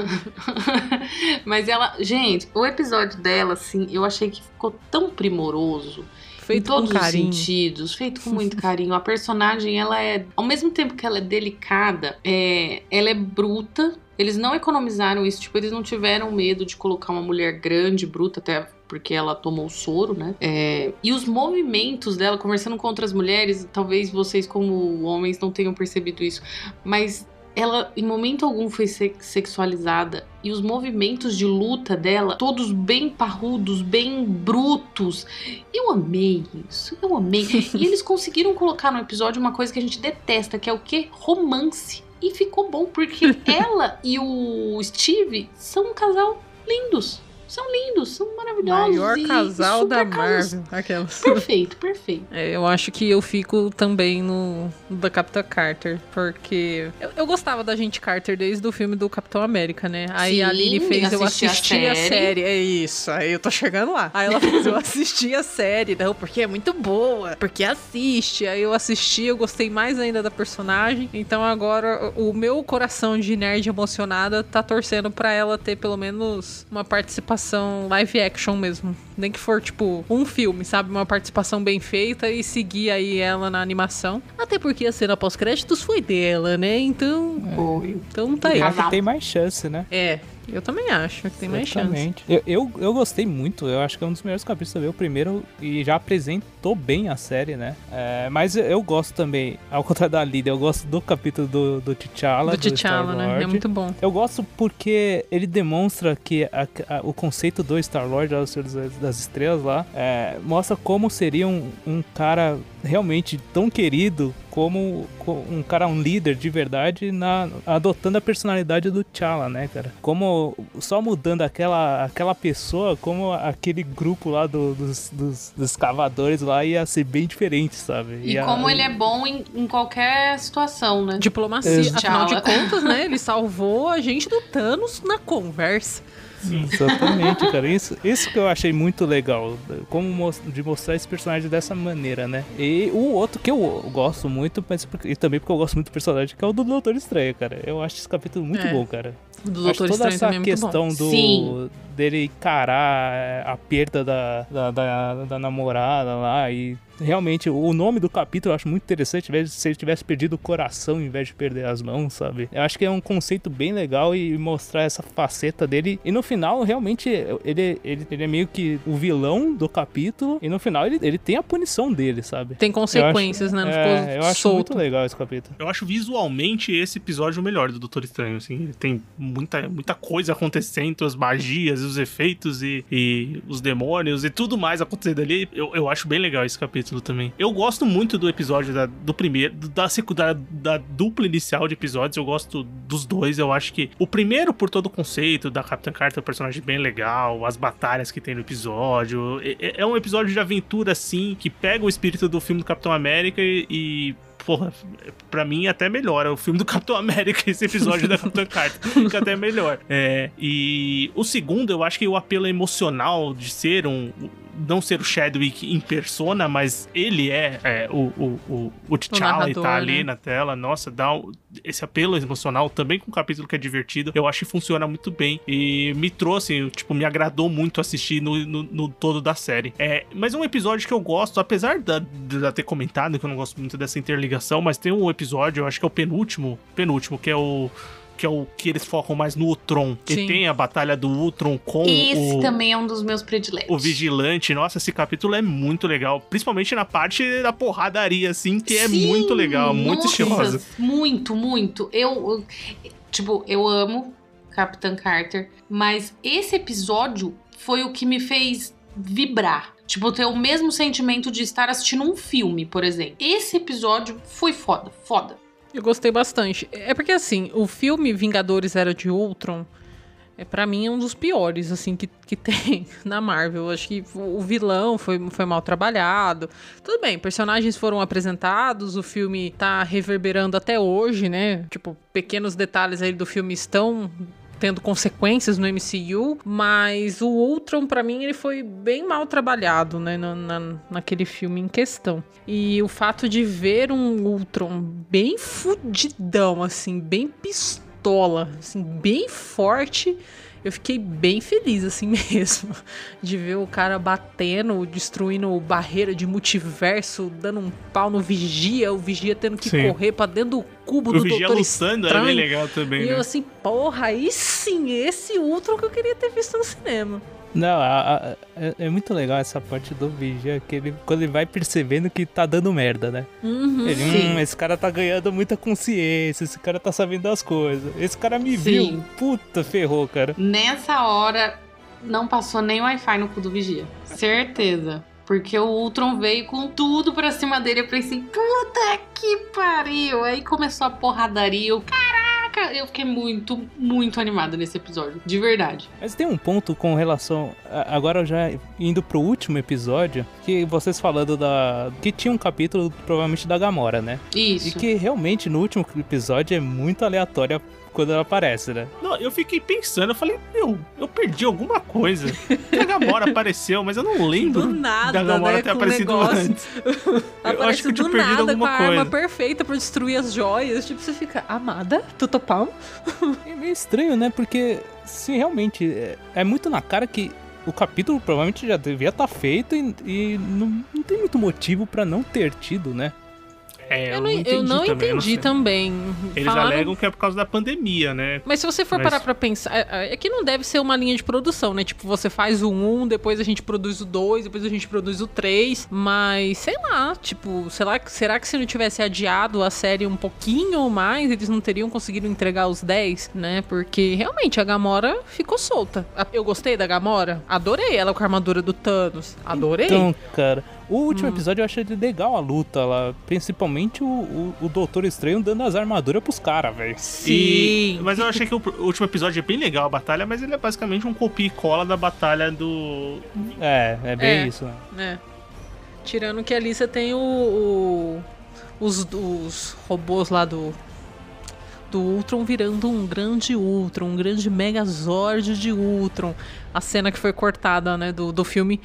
Mas ela, gente, o episódio dela, assim, eu achei que ficou tão primoroso. Em Feito com todos os carinho. sentidos, feito com muito carinho. A personagem, ela é, ao mesmo tempo que ela é delicada, é, ela é bruta. Eles não economizaram isso, tipo, eles não tiveram medo de colocar uma mulher grande, bruta, até porque ela tomou o soro, né? É, e os movimentos dela, conversando com outras mulheres, talvez vocês, como homens, não tenham percebido isso, mas ela em momento algum foi se- sexualizada e os movimentos de luta dela, todos bem parrudos, bem brutos. Eu amei isso, eu amei. e eles conseguiram colocar no episódio uma coisa que a gente detesta, que é o que? Romance. E ficou bom, porque ela e o Steve são um casal lindos. São lindos, são maravilhosos. Maior casal da. Marvel. Aquelas. Perfeito, perfeito. É, eu acho que eu fico também no, no da Capitã Carter, porque eu, eu gostava da gente Carter desde o filme do Capitão América, né? Aí a Sim, Aline fez eu assisti a assistir a série. série. É isso, aí eu tô chegando lá. Aí ela fez eu assistir a série, não, porque é muito boa, porque assiste. Aí eu assisti, eu gostei mais ainda da personagem. Então agora o meu coração de nerd emocionada tá torcendo pra ela ter pelo menos uma participação live action mesmo. Nem que for, tipo, um filme, sabe? Uma participação bem feita e seguir aí ela na animação. Até porque a cena pós-créditos foi dela, né? Então. Então tá aí. Tem mais chance, né? É, eu também acho que tem mais chance. Eu, eu, eu gostei muito, eu acho que é um dos melhores capítulos também, o primeiro, e já apresentou bem a série, né? É, mas eu, gosto também, ao contrário da Lídia, eu gosto do capítulo do, do T'Challa. Do T'Challa, né? É muito bom. Eu gosto porque ele demonstra que a- a- o conceito do Star-Lord, das, das Estrelas lá, é, mostra como seria um, um cara realmente tão querido como co- um cara, um líder de verdade, na, adotando a personalidade do T'Challa, né, cara? Como só mudando aquela, aquela pessoa, como aquele grupo lá do- dos, dos, dos cavadores lá ia ser bem diferente, sabe? E Ia- como ele é bom em, em qualquer situação, né? Diplomacia, Exato. afinal de contas, né? Ele salvou a gente do Thanos na conversa. Exatamente, cara. Isso, isso que eu achei muito legal. Como de mostrar esse personagem dessa maneira, né? E o outro que eu gosto muito, mas e também porque eu gosto muito do personagem, que é o do Doutor Estranho, cara. Eu acho esse capítulo muito É. bom, cara. Do acho Doutor toda Estranho essa também é muito bom. questão do Sim. dele encarar é, a perda da, da, da, da namorada lá e realmente o nome do capítulo eu acho muito interessante, se ele tivesse perdido o coração em vez de perder as mãos, sabe? Eu acho que é um conceito bem legal e mostrar essa faceta dele e no final realmente ele, ele, ele é meio que o vilão do capítulo e no final ele, ele tem a punição dele, sabe? Tem consequências, acho- né? Não é, ficou eu acho solto. muito legal esse capítulo. Eu acho visualmente esse episódio o melhor do Doutor Estranho, assim. Ele tem muita, muita coisa acontecendo, as magias, os efeitos e, e os demônios e tudo mais acontecendo ali. Eu, eu acho bem legal esse capítulo também. Eu gosto muito do episódio da, do primeiro, da, da, da dupla inicial de episódios. Eu gosto dos dois. Eu acho que o primeiro, por todo o conceito da Capitã Carter, é um personagem bem legal, as batalhas que tem no episódio. É, é um episódio de aventura, assim, que pega o espírito do filme do Capitão América e- e porra, pra mim até melhor. É o filme do Capitão América, esse episódio da Capitã Carter, até é melhor. É, e o segundo, eu acho que o apelo emocional de ser um. Não ser o Chadwick em persona, mas ele é, é, o, o, o, o T'Challa e tá ali né? na tela. Nossa, dá um- esse apelo emocional também com um capítulo que é divertido. Eu acho que funciona muito bem. E me trouxe, tipo, me agradou muito assistir no, no, no todo da série. É, mas um episódio que eu gosto, apesar da, de eu ter comentado que eu não gosto muito dessa interligação, mas tem um episódio, eu acho que é o penúltimo, penúltimo, que é o. Que é o que eles focam mais no Ultron. E Sim. tem a batalha do Ultron com Esse o. também é um dos meus prediletos. O Vigilante, nossa, esse capítulo é muito legal. Principalmente na parte da porradaria, assim, que é Sim, muito legal, muito nossa, estilosa. Muito, muito. Eu, eu- tipo, eu amo Capitã Carter, mas esse episódio foi o que me fez vibrar. Tipo, ter o mesmo sentimento de estar assistindo um filme, por exemplo. Esse episódio foi foda, foda. Eu gostei bastante. É porque, assim, o filme Vingadores Era de Ultron, é, para mim, é um dos piores, assim, que, que tem na Marvel. Acho que o vilão foi, foi mal trabalhado. Tudo bem, personagens foram apresentados, o filme tá reverberando até hoje, né? Tipo, pequenos detalhes aí do filme estão tendo consequências no MCU, mas o Ultron, pra mim, ele foi bem mal trabalhado, né, na, na- naquele filme em questão. E o fato de ver um Ultron bem fudidão, assim, bem pistola, assim, bem forte, eu fiquei bem feliz, assim mesmo, de ver o cara batendo, destruindo barreira de multiverso, dando um pau no Vigia, o Vigia tendo que Sim. correr pra dentro do cubo O do Vigia Doutor lutando Estranho. bem legal também, E né? eu assim, porra, aí sim, esse Ultron que eu queria ter visto no cinema. Não, a- a- é, é muito legal essa parte do Vigia, que ele, quando ele vai percebendo que tá dando merda, né? Uhum. Ele, hum, esse cara tá ganhando muita consciência, esse cara tá sabendo das coisas. Esse cara me Sim. viu. Puta, ferrou, cara. Nessa hora, não passou nem Wi-Fi no cu do Vigia. Certeza. Porque o Ultron veio com tudo pra cima dele. Eu pensei, puta que pariu. Aí começou a porradaria. Eu, caraca, Cara, eu fiquei muito, muito animada nesse episódio. De verdade. Mas tem um ponto com relação. a- Agora já indo pro último episódio, que vocês falando da. Que tinha um capítulo provavelmente da Gamora, né? Isso. E que realmente no último episódio é muito aleatória quando ela aparece, né? Não, eu fiquei pensando, eu falei, meu, eu perdi alguma coisa. Que a Gamora apareceu, mas eu não lembro Do nada, da Gamora né, ter aparecido negócio. antes. Aparece acho que eu tinha do perdido nada com alguma a arma coisa. perfeita pra destruir as joias. Tipo, você fica, amada, tu topão? É meio estranho, né? Porque se realmente é, é muito na cara que o capítulo provavelmente já devia estar feito e, e não, não tem muito motivo pra não ter tido, né? É, Eu não, eu não também, entendi sei. também. Eles Falaram- alegam que é por causa da pandemia, né? Mas se você for Mas- parar pra pensar, é, é que não deve ser uma linha de produção, né? Tipo, você faz o 1, depois a gente produz o 2, depois a gente produz o 3, mas sei lá, tipo, sei lá, será que se não tivesse adiado a série um pouquinho mais, eles não teriam conseguido entregar os 10, né? Porque realmente a Gamora ficou solta. Eu gostei da Gamora, adorei ela com a armadura do Thanos, adorei. Então, cara, o último Hum. episódio eu achei legal a luta lá. Principalmente o, o, o Doutor Estranho dando as armaduras pros caras, velho. Sim. E- mas eu achei que o último episódio é bem legal a batalha, mas ele é basicamente um copia e cola da batalha do. É, é bem É. isso. né? né? Tirando que ali você tem o, o- os, os robôs lá do do Ultron virando um grande Ultron, um grande Megazord de Ultron. A cena que foi cortada, né, do, do filme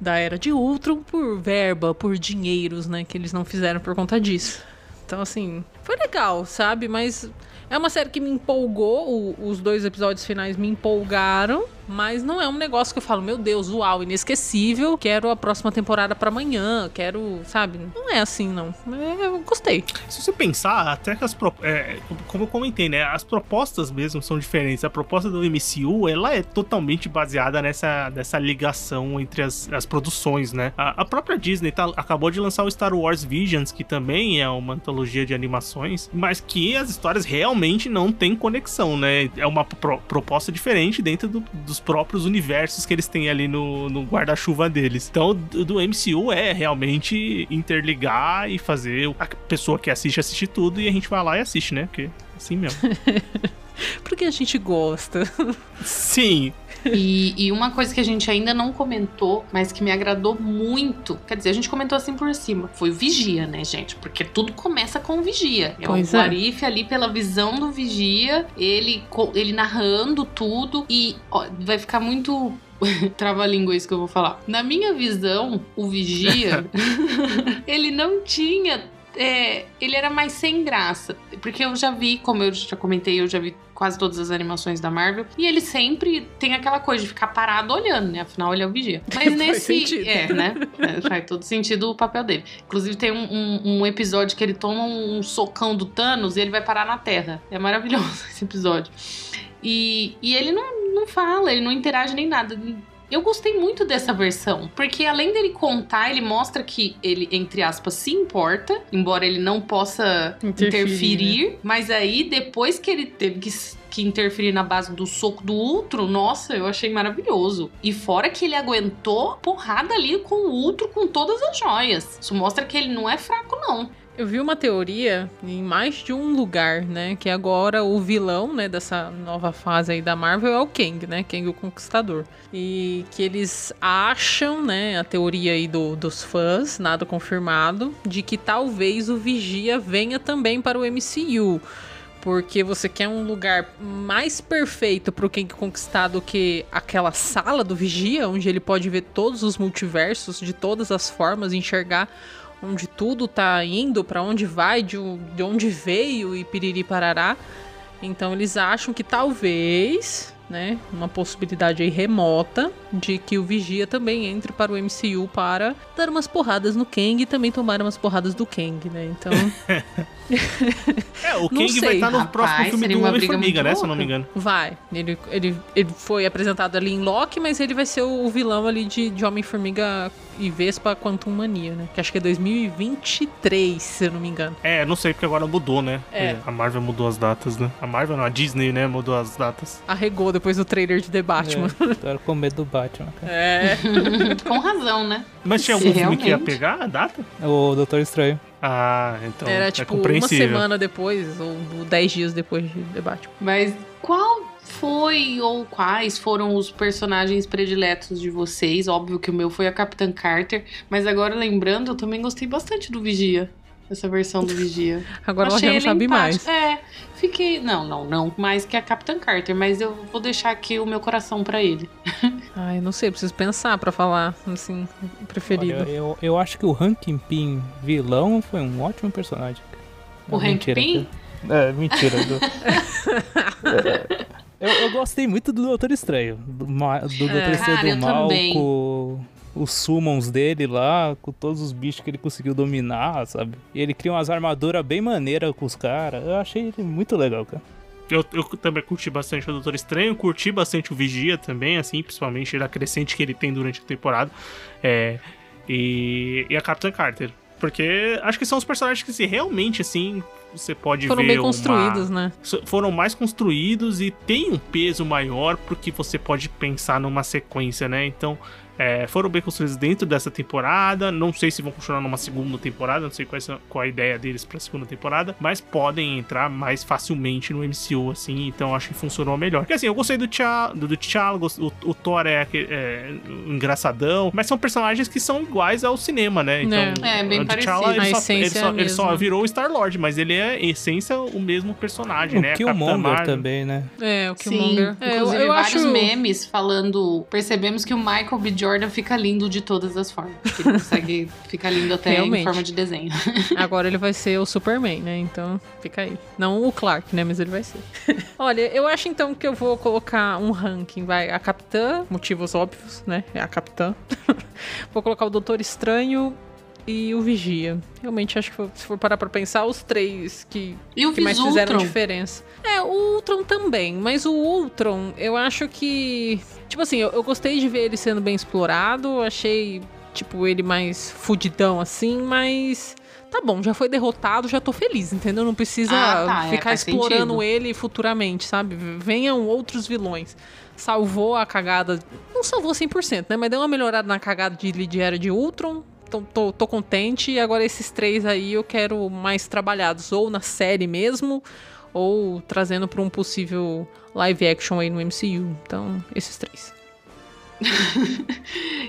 da era de Ultron por verba, por dinheiros, né, que eles não fizeram por conta disso. Então, assim, foi legal, sabe? Mas é uma série que me empolgou, o- os dois episódios finais me empolgaram, mas não é um negócio que eu falo, meu Deus, uau, inesquecível, quero a próxima temporada pra amanhã, quero, sabe? Não é assim, não. É, Eu gostei. Se você pensar, até que as. é, como eu comentei, né? As propostas mesmo são diferentes. A proposta do MCU, ela é totalmente baseada nessa, nessa ligação entre as, as produções, né? A, a própria Disney tá- acabou de lançar o Star Wars Visions, que também é uma antologia de animações, mas que as histórias realmente não têm conexão, né? É uma pro- proposta diferente dentro do- dos próprios universos que eles têm ali no, no guarda-chuva deles. Então, do, do MCU é realmente interligar e fazer a pessoa que assiste assistir tudo e a gente vai lá e assiste, né? Porque assim mesmo. Porque a gente gosta. Sim, E, e uma coisa que a gente ainda não comentou, mas que me agradou muito, quer dizer, a gente comentou assim por cima, foi o Vigia, né, gente? Porque tudo começa com o Vigia. É Pois o é. Arif ali pela visão do Vigia, ele, ele narrando tudo e ó, vai ficar muito. Trava-língua isso que eu vou falar. Na minha visão, o Vigia, ele não tinha. É, ele era mais sem graça. Porque eu já vi, como eu já comentei, eu já vi quase todas as animações da Marvel. E ele sempre tem aquela coisa de ficar parado olhando, né? Afinal, ele é o Vigia. Mas nesse. sentido. É, né? É, faz todo sentido o papel dele. Inclusive, tem um, um- um episódio que ele toma um socão do Thanos e ele vai parar na Terra. É maravilhoso esse episódio. E, e ele não, não fala, ele não interage nem nada. Eu gostei muito dessa versão, porque além dele contar, ele mostra que ele, entre aspas, se importa, embora ele não possa Interferir, interferir, mas aí depois que ele teve que, que interferir na base do soco do Ultron, nossa, eu achei maravilhoso. E fora que ele aguentou porrada ali com o Ultron com todas as joias. Isso mostra que ele não é fraco, não. Eu vi uma teoria em mais de um lugar, né? Que agora o vilão, né, dessa nova fase aí da Marvel é o Kang, né? Kang o Conquistador. E que eles acham, né, a teoria aí do- dos fãs, nada confirmado, de que talvez o Vigia venha também para o MCU. Porque você quer um lugar mais perfeito pro Kang conquistar do que aquela sala do Vigia, onde ele pode ver todos os multiversos de todas as formas, enxergar onde tudo tá indo, pra onde vai, de, de onde veio e piriri parará. Então eles acham que talvez, né, uma possibilidade aí remota de que o Vigia também entre para o MCU para dar umas porradas no Kang e também tomar umas porradas do Kang, né? Então, É, o Kang sei, vai estar no rapaz, próximo filme do Homem-Formiga, né? Se eu não me engano. vai. Ele, ele, ele foi apresentado ali em Loki, mas ele vai ser o vilão ali de, de Homem-Formiga e Vespa Quantum Mania, né? Que acho que é 2023, se eu não me engano. É, não sei porque agora mudou, né? É. A Marvel mudou as datas, né? A Marvel não, a Disney, né? Mudou as datas. Arregou depois do trailer de The Batman. É, tô com medo do Batman, cara. É. Com razão, né? Mas tinha Se algum filme que ia realmente. pegar a data? O Doutor Estranho. Ah, então Era é tipo uma compreensível. semana depois, ou dez dias depois de debate. Mas qual foi ou quais foram os personagens prediletos de vocês? Óbvio que o meu foi a Capitã Carter, mas agora lembrando, eu também gostei bastante do Vigia. Essa versão do Vigia. Agora ela Achei já não sabe empático. mais. É, fiquei. Não, não, não mais que a Capitã Carter, mas eu vou deixar aqui o meu coração pra ele. Ai, não sei, preciso pensar pra falar, assim, preferido. Olha, eu, eu acho que o Hank Pym vilão foi um ótimo personagem. O mentira, Pym? É, mentira. do- É, eu, eu gostei muito do Doutor Estranho. Do, do Doutor Estranho eu do Mal, também. com os summons dele lá, com todos os bichos que ele conseguiu dominar, sabe? E ele cria umas armaduras bem maneiras com os caras. Eu achei ele muito legal, cara. Eu, eu também curti bastante o Doutor Estranho, curti bastante o Vigia também, assim, principalmente a crescente que ele tem durante a temporada. É, e, e a Capitã Carter. Porque acho que são os personagens que se realmente, assim, você pode Foram ver bem uma- construídos, né? so- foram mais construídos e tem um peso maior porque você pode pensar numa sequência, né? Então, é, foram bem construídos dentro dessa temporada. Não sei se vão continuar numa segunda temporada, não sei qual, é, qual a ideia deles pra segunda temporada, mas podem entrar mais facilmente no MCU, assim. Então, acho que funcionou melhor. Porque assim, eu gostei do T'Challa, do, do T'Challa, o, o Thor é, é engraçadão, mas são personagens que são iguais ao cinema, né? Então, É, bem o T'Challa, parecido. ele, A só, ele, essência só, é ele só virou o Star-Lord, mas ele é, em essência, o mesmo personagem, O né? Capitã Killmonger Marvel. também, né? É, o Sim, Killmonger. É, eu, inclusive eu vários acho... memes falando. Percebemos que o Michael B. Jordan fica lindo de todas as formas. Ele consegue ficar lindo até em Realmente. forma de desenho. Agora ele vai ser o Superman, né? Então fica aí. Não o Clark, né? Mas ele vai ser. Olha, eu acho então que eu vou colocar um ranking. Vai a Capitã, motivos óbvios, né? É a Capitã. vou colocar o Doutor Estranho e o Vigia. Realmente acho que se for parar pra pensar, os três que, o que mais fizeram Ultron? diferença. É, o Ultron também, mas o Ultron, eu acho que. Tipo assim, eu, eu gostei de ver ele sendo bem explorado, achei, tipo, ele mais fudidão assim, mas. Tá bom, já foi derrotado, já tô feliz, entendeu? Não precisa Ah, tá, é, ficar faz explorando sentido. ele futuramente, sabe? Venham outros vilões. Salvou a cagada. Não salvou 100%, né? Mas deu uma melhorada na cagada de Lidiera de Ultron. Então tô, tô contente. E agora esses três aí eu quero mais trabalhados. Ou na série mesmo, ou trazendo pra um possível live action aí no MCU. Então, esses três.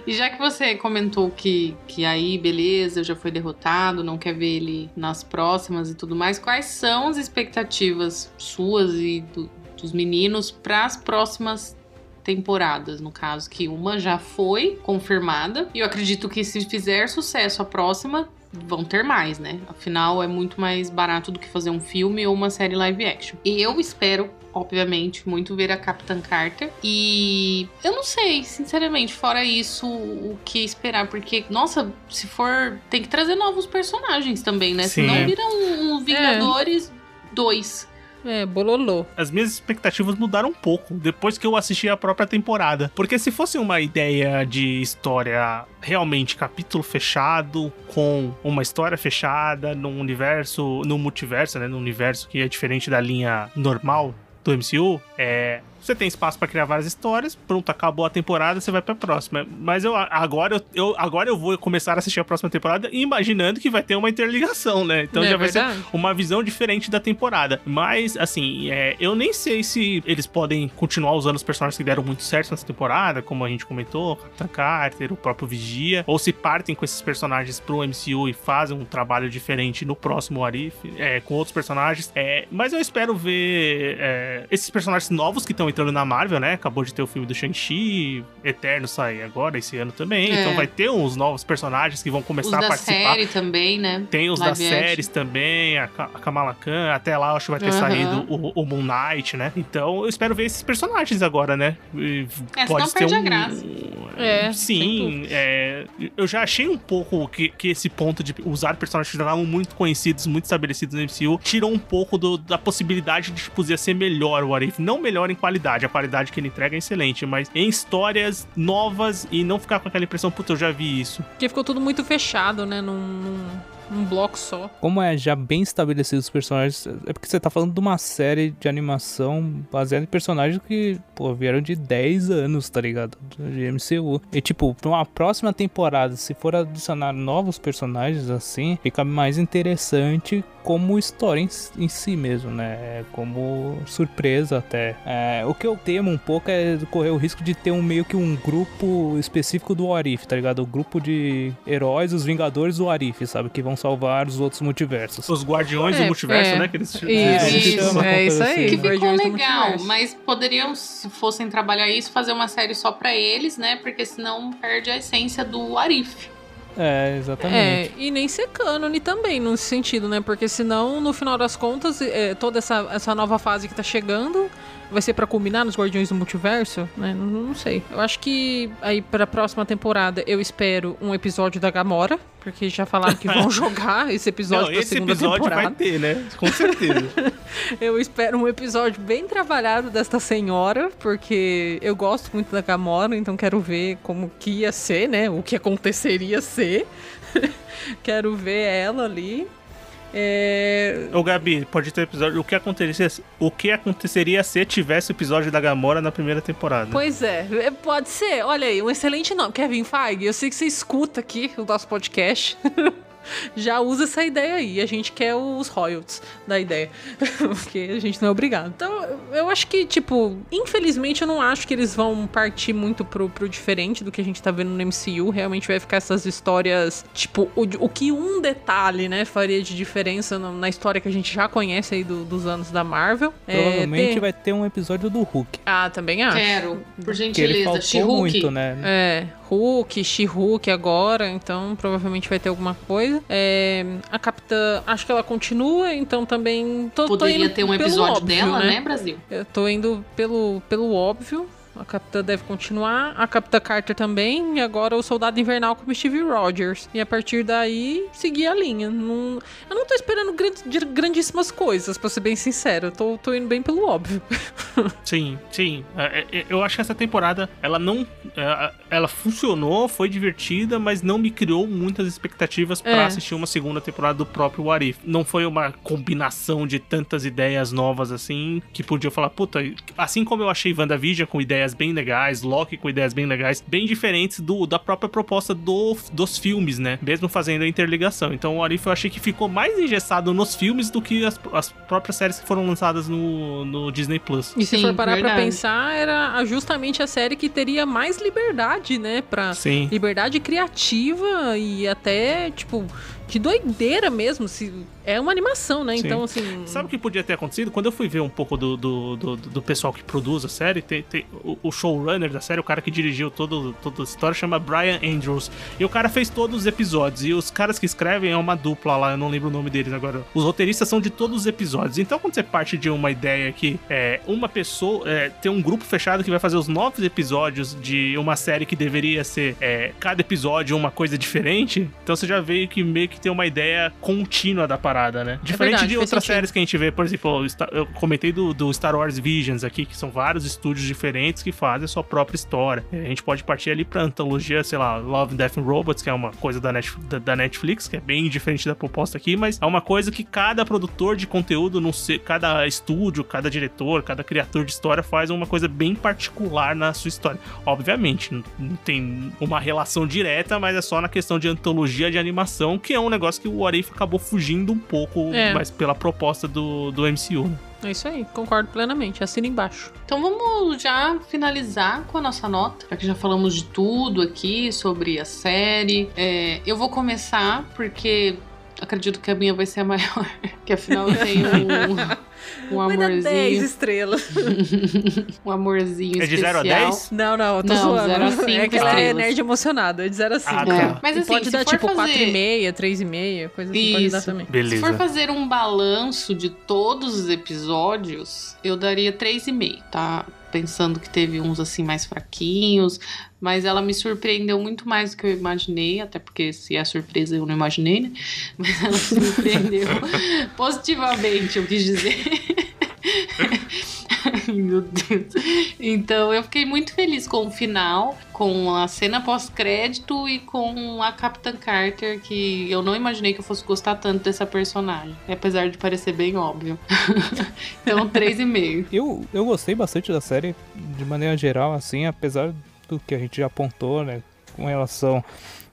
E já que você comentou que, que aí, beleza, já foi derrotado, não quer ver ele nas próximas e tudo mais, quais são as expectativas suas e do- dos meninos para as próximas temporadas, no caso, que uma já foi confirmada, e eu acredito que se fizer sucesso a próxima, vão ter mais, né? Afinal, é muito mais barato do que fazer um filme ou uma série live action. E eu espero obviamente, muito ver a Capitã Carter. E eu não sei, sinceramente, fora isso, o que esperar. Porque, nossa, se for. Tem que trazer novos personagens também, né? Sim. Senão É. vira um, um Vingadores 2. É, bololô. as minhas expectativas mudaram um pouco depois que eu assisti a própria temporada. Porque se fosse uma ideia de história realmente capítulo fechado, com uma história fechada, num universo, num multiverso, né? Num universo que é diferente da linha normal do MCU, é. Você tem espaço pra criar várias histórias, pronto, acabou a temporada, você vai pra próxima. Mas eu agora eu, eu- agora eu vou começar a assistir a próxima temporada imaginando que vai ter uma interligação, né? Então É já vai ser uma visão diferente da temporada. Mas, assim, é, eu nem sei se eles podem continuar usando os personagens que deram muito certo nessa temporada, como a gente comentou, Capitã Carter, o próprio Vigia, ou se partem com esses personagens pro MCU e fazem um trabalho diferente no próximo Arif, é, com outros personagens. É, mas eu espero ver é, esses personagens novos que estão entrando na Marvel, né? Acabou de ter o filme do Shang-Chi, Eterno sai agora esse ano também, É. então vai ter uns novos personagens que vão Os começar a da participar. série também, né? Tem os Live das séries também, a, Ka- a Kamala Khan, até lá acho que vai ter Aham. saído o, o Moon Knight, né? Então eu espero ver esses personagens agora, né? E É, senão perde a graça. É, sem Sim, é, eu já achei um pouco que, que esse ponto de usar personagens que já estavam muito conhecidos, muito estabelecidos no MCU, tirou um pouco do- da possibilidade de tipo, poder ser melhor o Arif. Não melhor em qualidade, a qualidade que ele entrega é excelente, mas em histórias novas e não ficar com aquela impressão, puta, eu já vi isso. Porque ficou tudo muito fechado, né? Num, num- Um bloco só. Como é já bem estabelecido os personagens, é porque você tá falando de uma série de animação baseada em personagens que, pô, vieram de 10 anos, tá ligado? De MCU. E, tipo, pra uma próxima temporada, se for adicionar novos personagens assim, fica mais interessante como história em, em si mesmo, né? Como surpresa até. É, o que eu temo um pouco é correr o risco de ter um meio que um grupo específico do Arif, tá ligado? O grupo de heróis, os Vingadores do Arif, sabe? Que vão salvar os outros multiversos. Os Guardiões É, do Multiverso, é. né? Que eles Isso, É, isso, chama é isso aí. assim. Que ficou legal, mas poderiam, se fossem trabalhar isso, fazer uma série só pra eles, né? Porque senão perde a essência do Arif. É, exatamente. É, e nem ser cânone também, nesse sentido, né? Porque senão, no final das contas, é, toda essa, essa nova fase que tá chegando vai ser pra culminar nos Guardiões do Multiverso, né? Não, não sei. Eu acho que aí pra próxima temporada eu espero um episódio da Gamora, porque já falaram que vão jogar esse episódio Não, pra esse segunda episódio temporada. vai ter, né? Com certeza. Eu espero um episódio bem trabalhado desta senhora, porque eu gosto muito da Gamora, então quero ver como que ia ser, né? O que aconteceria ser. quero ver ela ali. É... Ô, Gabi, pode ter episódio. O que aconteceria, o que aconteceria se tivesse o episódio da Gamora na primeira temporada? Pois é, é, pode ser. Olha aí, um excelente nome. Kevin Feige, eu sei que você escuta aqui o nosso podcast. Já usa essa ideia aí. A gente quer os royalties da ideia. Porque a gente não é obrigado. Então, eu acho que, tipo, infelizmente eu não acho que eles vão partir muito pro, pro diferente do que a gente tá vendo no MCU. Realmente vai ficar essas histórias, tipo, o, o que um detalhe, né, faria de diferença na, na história que a gente já conhece aí do- dos anos da Marvel. É, Provavelmente ter- vai ter um episódio do Hulk. Ah, também acho. Quero, por Que ele gentileza. faltou muito, né? É, Hulk, She-Hulk agora, então provavelmente vai ter alguma coisa. É, a Capitã, acho que ela continua, então também tô, tô Poderia indo ter um episódio óbvio, dela, né, Brasil? Eu tô indo pelo, pelo óbvio. A Capitã deve continuar, a Capitã Carter também, e agora o Soldado Invernal com o Steve Rogers. E a partir daí, seguir a linha. Não- eu não tô esperando grandíssimas coisas, pra ser bem sincero. Eu tô, tô indo bem pelo óbvio. Sim, sim. É, é, Eu acho que essa temporada, ela não. é, Ela funcionou, foi divertida, mas não me criou muitas expectativas pra É. assistir uma segunda temporada do próprio What If. Não foi uma combinação de tantas ideias novas assim que podia falar, puta, assim como eu achei WandaVision com ideias bem legais, Loki com ideias bem legais, bem diferentes do, da própria proposta do, dos filmes, né? Mesmo fazendo a interligação. Então o What If eu achei que ficou mais engessado nos filmes do que as, as próprias séries que foram lançadas no, no Disney Plus. E se Sim, for parar pra verdade. pensar, era justamente a série que teria mais liberdade, né? Pra Sim. liberdade criativa e até, tipo, de doideira mesmo. Se, é uma animação, né? Sim. Então, assim. Sabe o que podia ter acontecido? Quando eu fui ver um pouco do, do, do, do pessoal que produz a série, tem, tem- o, o showrunner da série, o cara que dirigiu todo, toda a história, chama Brian Andrews. E o cara fez todos os episódios. E os caras que escrevem é uma dupla lá, eu não lembro o nome deles agora. Os roteiristas são de todos os episódios. Então, quando você parte de uma ideia que é uma pessoa, é, tem um grupo fechado que vai fazer os nove episódios de uma série que deveria ser é, cada episódio uma coisa diferente, então você já veio que meio que tem uma ideia contínua da parada, né? Diferente verdade, de outras sentido. séries que a gente vê, por exemplo, eu comentei do, do Star Wars Visions aqui, que são vários estúdios diferentes que fazem a sua própria história. A gente pode partir ali pra antologia, sei lá, Love, Death and Robots, que é uma coisa da, Net- da- da Netflix, que é bem diferente da proposta aqui, mas é uma coisa que cada produtor de conteúdo, não sei, cada estúdio, cada diretor, cada criador de história faz uma coisa bem particular na sua história. Obviamente, não, não tem uma relação direta, mas é só na questão de antologia de animação, que é um negócio que o What If acabou fugindo um pouco, É. mas pela proposta do, do MCU. né? É isso aí, concordo plenamente. Assina embaixo. Então vamos já finalizar com a nossa nota, já que já falamos de tudo aqui sobre a série. É, eu vou começar porque acredito que a minha vai ser a maior, que afinal eu tenho um, um Vai dar 10 amorzinho, estrelas. um amorzinho É de 0 a especial. 10? Não, não, eu tô Não, zoando. zero a cinco é que ela é nerd emocionada, é de 0 a 5. Ah, tá. Mas E assim, pode se dar for tipo fazer... 4,5, 3,5, coisa assim, pode dar Isso. também. Se Beleza. for fazer um balanço de todos os episódios, eu daria 3,5, tá? Pensando que teve uns assim mais fraquinhos, mas ela me surpreendeu muito mais do que eu imaginei, até porque se é surpresa eu não imaginei, né? Mas ela me surpreendeu positivamente, eu quis dizer. Meu Deus. Então eu fiquei muito feliz com o final, com a cena pós-crédito e com a Capitã Carter, que eu não imaginei que eu fosse gostar tanto dessa personagem. Apesar de parecer bem óbvio. então, 3,5. Eu, eu gostei bastante da série, de maneira geral, assim, apesar do que a gente já apontou, né? Com relação.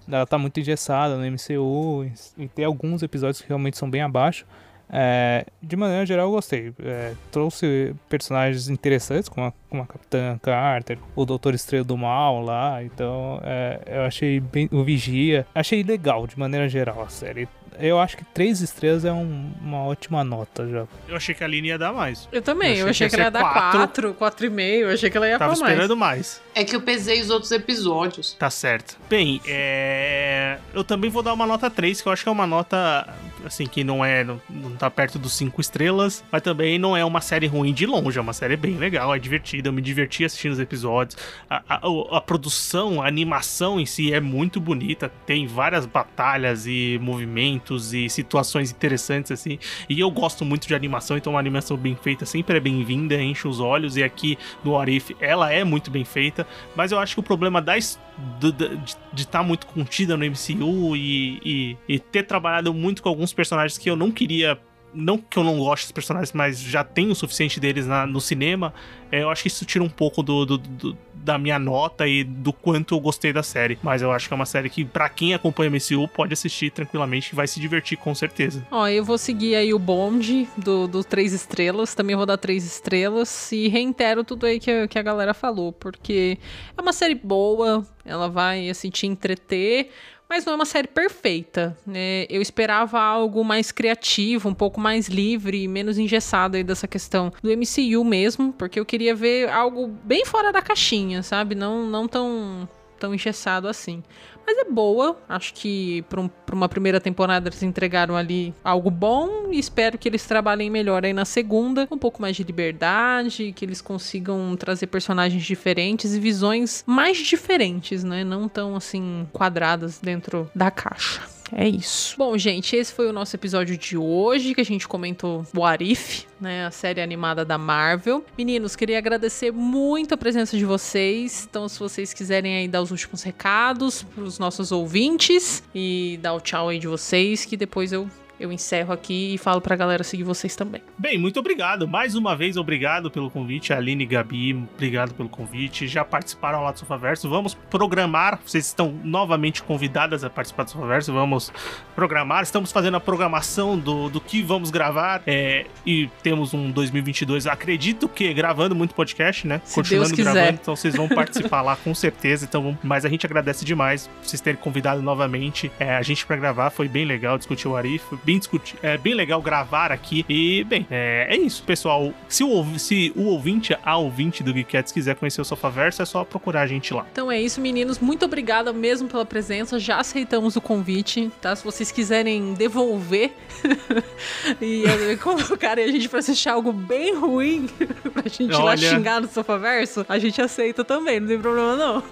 Ela tá muito engessada no MCU e tem alguns episódios que realmente são bem abaixo. É, de maneira geral, eu gostei. É, trouxe personagens interessantes, como a, como a Capitã Carter, o Doutor Estrela do Mal lá. Então, é, eu achei bem. O Vigia. Achei legal, de maneira geral, a série eu acho que três estrelas é um, uma ótima nota já. Eu achei que a Aline ia dar mais. Eu também, eu achei, eu achei que, que ela ia dar quatro, quatro e meio, eu achei que ela ia Tava mais. esperando mais. É que eu pesei os outros episódios. Tá certo. Bem, é... eu também vou dar uma nota 3, que eu acho que é uma nota, assim, que não é, não, não tá perto dos cinco estrelas, mas também não é uma série ruim de longe, é uma série bem legal, é divertida, eu me diverti assistindo os episódios. A, a, a produção, a animação em si é muito bonita, tem várias batalhas e movimentos e situações interessantes, assim. E eu gosto muito de animação, então uma animação bem feita sempre é bem-vinda, enche os olhos. E aqui no Arif ela é muito bem feita, mas eu acho que o problema da, de estar tá muito contida no MCU e, e, e ter trabalhado muito com alguns personagens que eu não queria não que eu não goste dos personagens, mas já tenho o suficiente deles na, no cinema, é, eu acho que isso tira um pouco do, do, do, da minha nota e do quanto eu gostei da série. Mas eu acho que é uma série que, para quem acompanha o MCU, pode assistir tranquilamente e vai se divertir com certeza. Ó, eu vou seguir aí o bonde do, do três estrelas, também vou dar três estrelas e reitero tudo aí que, que a galera falou, porque é uma série boa, ela vai, assim, te entreter, mas não é uma série perfeita. Né? Eu esperava algo mais criativo, um pouco mais livre, menos engessado aí dessa questão do MCU mesmo, porque eu queria ver algo bem fora da caixinha, sabe? Não, não tão, tão engessado assim. Mas é boa. Acho que para um, uma primeira temporada eles entregaram ali algo bom. E espero que eles trabalhem melhor aí na segunda. Um pouco mais de liberdade. Que eles consigam trazer personagens diferentes e visões mais diferentes, né? Não tão assim quadradas dentro da caixa. É isso. Bom, gente, esse foi o nosso episódio de hoje, que a gente comentou o Arif, né, a série animada da Marvel. Meninos, queria agradecer muito a presença de vocês. Então, se vocês quiserem aí dar os últimos recados para os nossos ouvintes e dar o tchau aí de vocês, que depois eu eu encerro aqui e falo pra galera seguir vocês também. Bem, muito obrigado. Mais uma vez, obrigado pelo convite. Aline e Gabi, obrigado pelo convite. Já participaram lá do Sofaverso. Vamos programar. Vocês estão novamente convidadas a participar do Sofaverso. Vamos programar. Estamos fazendo a programação do, do que vamos gravar. É, e temos um 2022, acredito que gravando muito podcast, né? Se Continuando Deus gravando. Então vocês vão participar lá com certeza. Então, mas a gente agradece demais vocês terem convidado novamente é, a gente para gravar. Foi bem legal discutir o Arif bem discutir, é bem legal gravar aqui. E, bem, é, é isso, pessoal. Se o, se o ouvinte, a ouvinte do Geekettes quiser conhecer o Sofaverso, é só procurar a gente lá. Então é isso, meninos. Muito obrigada mesmo pela presença. Já aceitamos o convite, tá? Se vocês quiserem devolver e é, colocarem a gente pra assistir algo bem ruim pra gente Olha... lá xingar no Sofaverso, a gente aceita também, não tem problema não.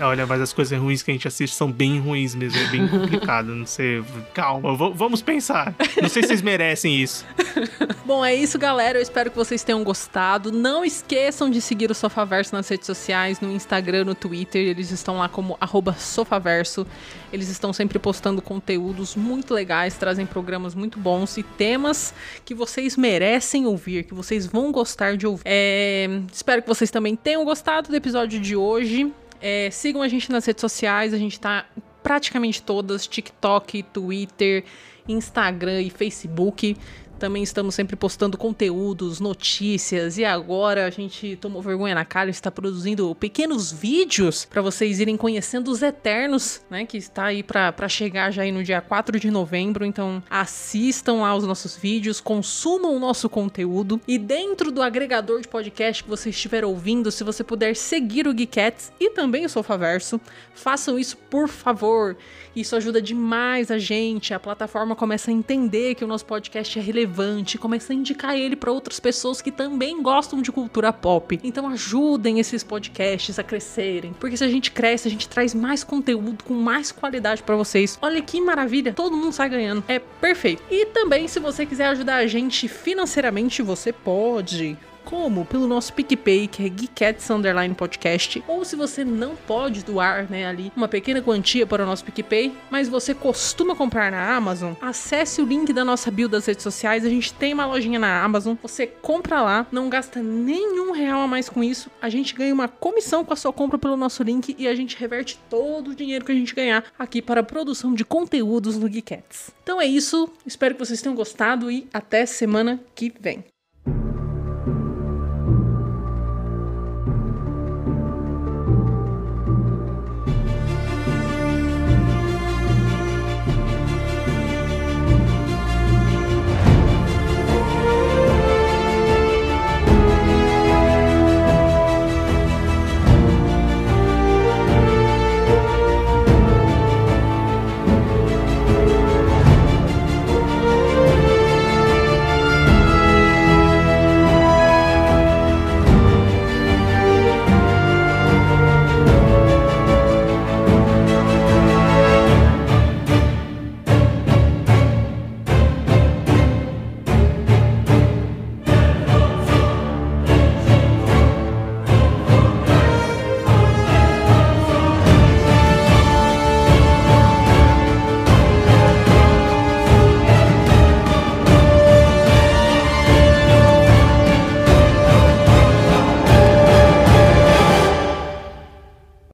Olha, mas as coisas ruins que a gente assiste são bem ruins mesmo, é bem complicado. Não sei, calma, vamos pensar não sei se vocês merecem isso. Bom, é isso, galera. Eu espero que vocês tenham gostado. Não esqueçam de seguir o Sofaverso nas redes sociais, no Instagram, no Twitter. Eles estão lá como Sofaverso. Eles estão sempre postando conteúdos muito legais, trazem programas muito bons e temas que vocês merecem ouvir, que vocês vão gostar de ouvir. É... Espero que vocês também tenham gostado do episódio de hoje. É... sigam a gente nas redes sociais, a gente tá praticamente todas: TikTok, Twitter. Instagram e Facebook. Também estamos sempre postando conteúdos, notícias e agora a gente tomou vergonha na cara e está produzindo pequenos vídeos para vocês irem conhecendo os Eternos, né? Que está aí para chegar já aí no dia 4 de novembro. Então assistam lá os nossos vídeos, consumam o nosso conteúdo e dentro do agregador de podcast que você estiver ouvindo, se você puder seguir o Geekettes e também o Sofaverso, façam isso por favor. Isso ajuda demais a gente. A plataforma começa a entender que o nosso podcast é relevante, a indicar ele para outras pessoas que também gostam de cultura pop. Então ajudem esses podcasts a crescerem, porque se a gente cresce, a gente traz mais conteúdo com mais qualidade para vocês. Olha que maravilha, todo mundo sai ganhando. É perfeito. E também se você quiser ajudar a gente financeiramente, você pode como pelo nosso PicPay, que é Geekettes Underline Podcast, ou se você não pode doar, né, ali uma pequena quantia para o nosso PicPay, mas você costuma comprar na Amazon, acesse o link da nossa bio das redes sociais, a gente tem uma lojinha na Amazon, você compra lá, não gasta nenhum real a mais com isso, a gente ganha uma comissão com a sua compra pelo nosso link e a gente reverte todo o dinheiro que a gente ganhar aqui para a produção de conteúdos no Geekettes. Então é isso, espero que vocês tenham gostado e até semana que vem.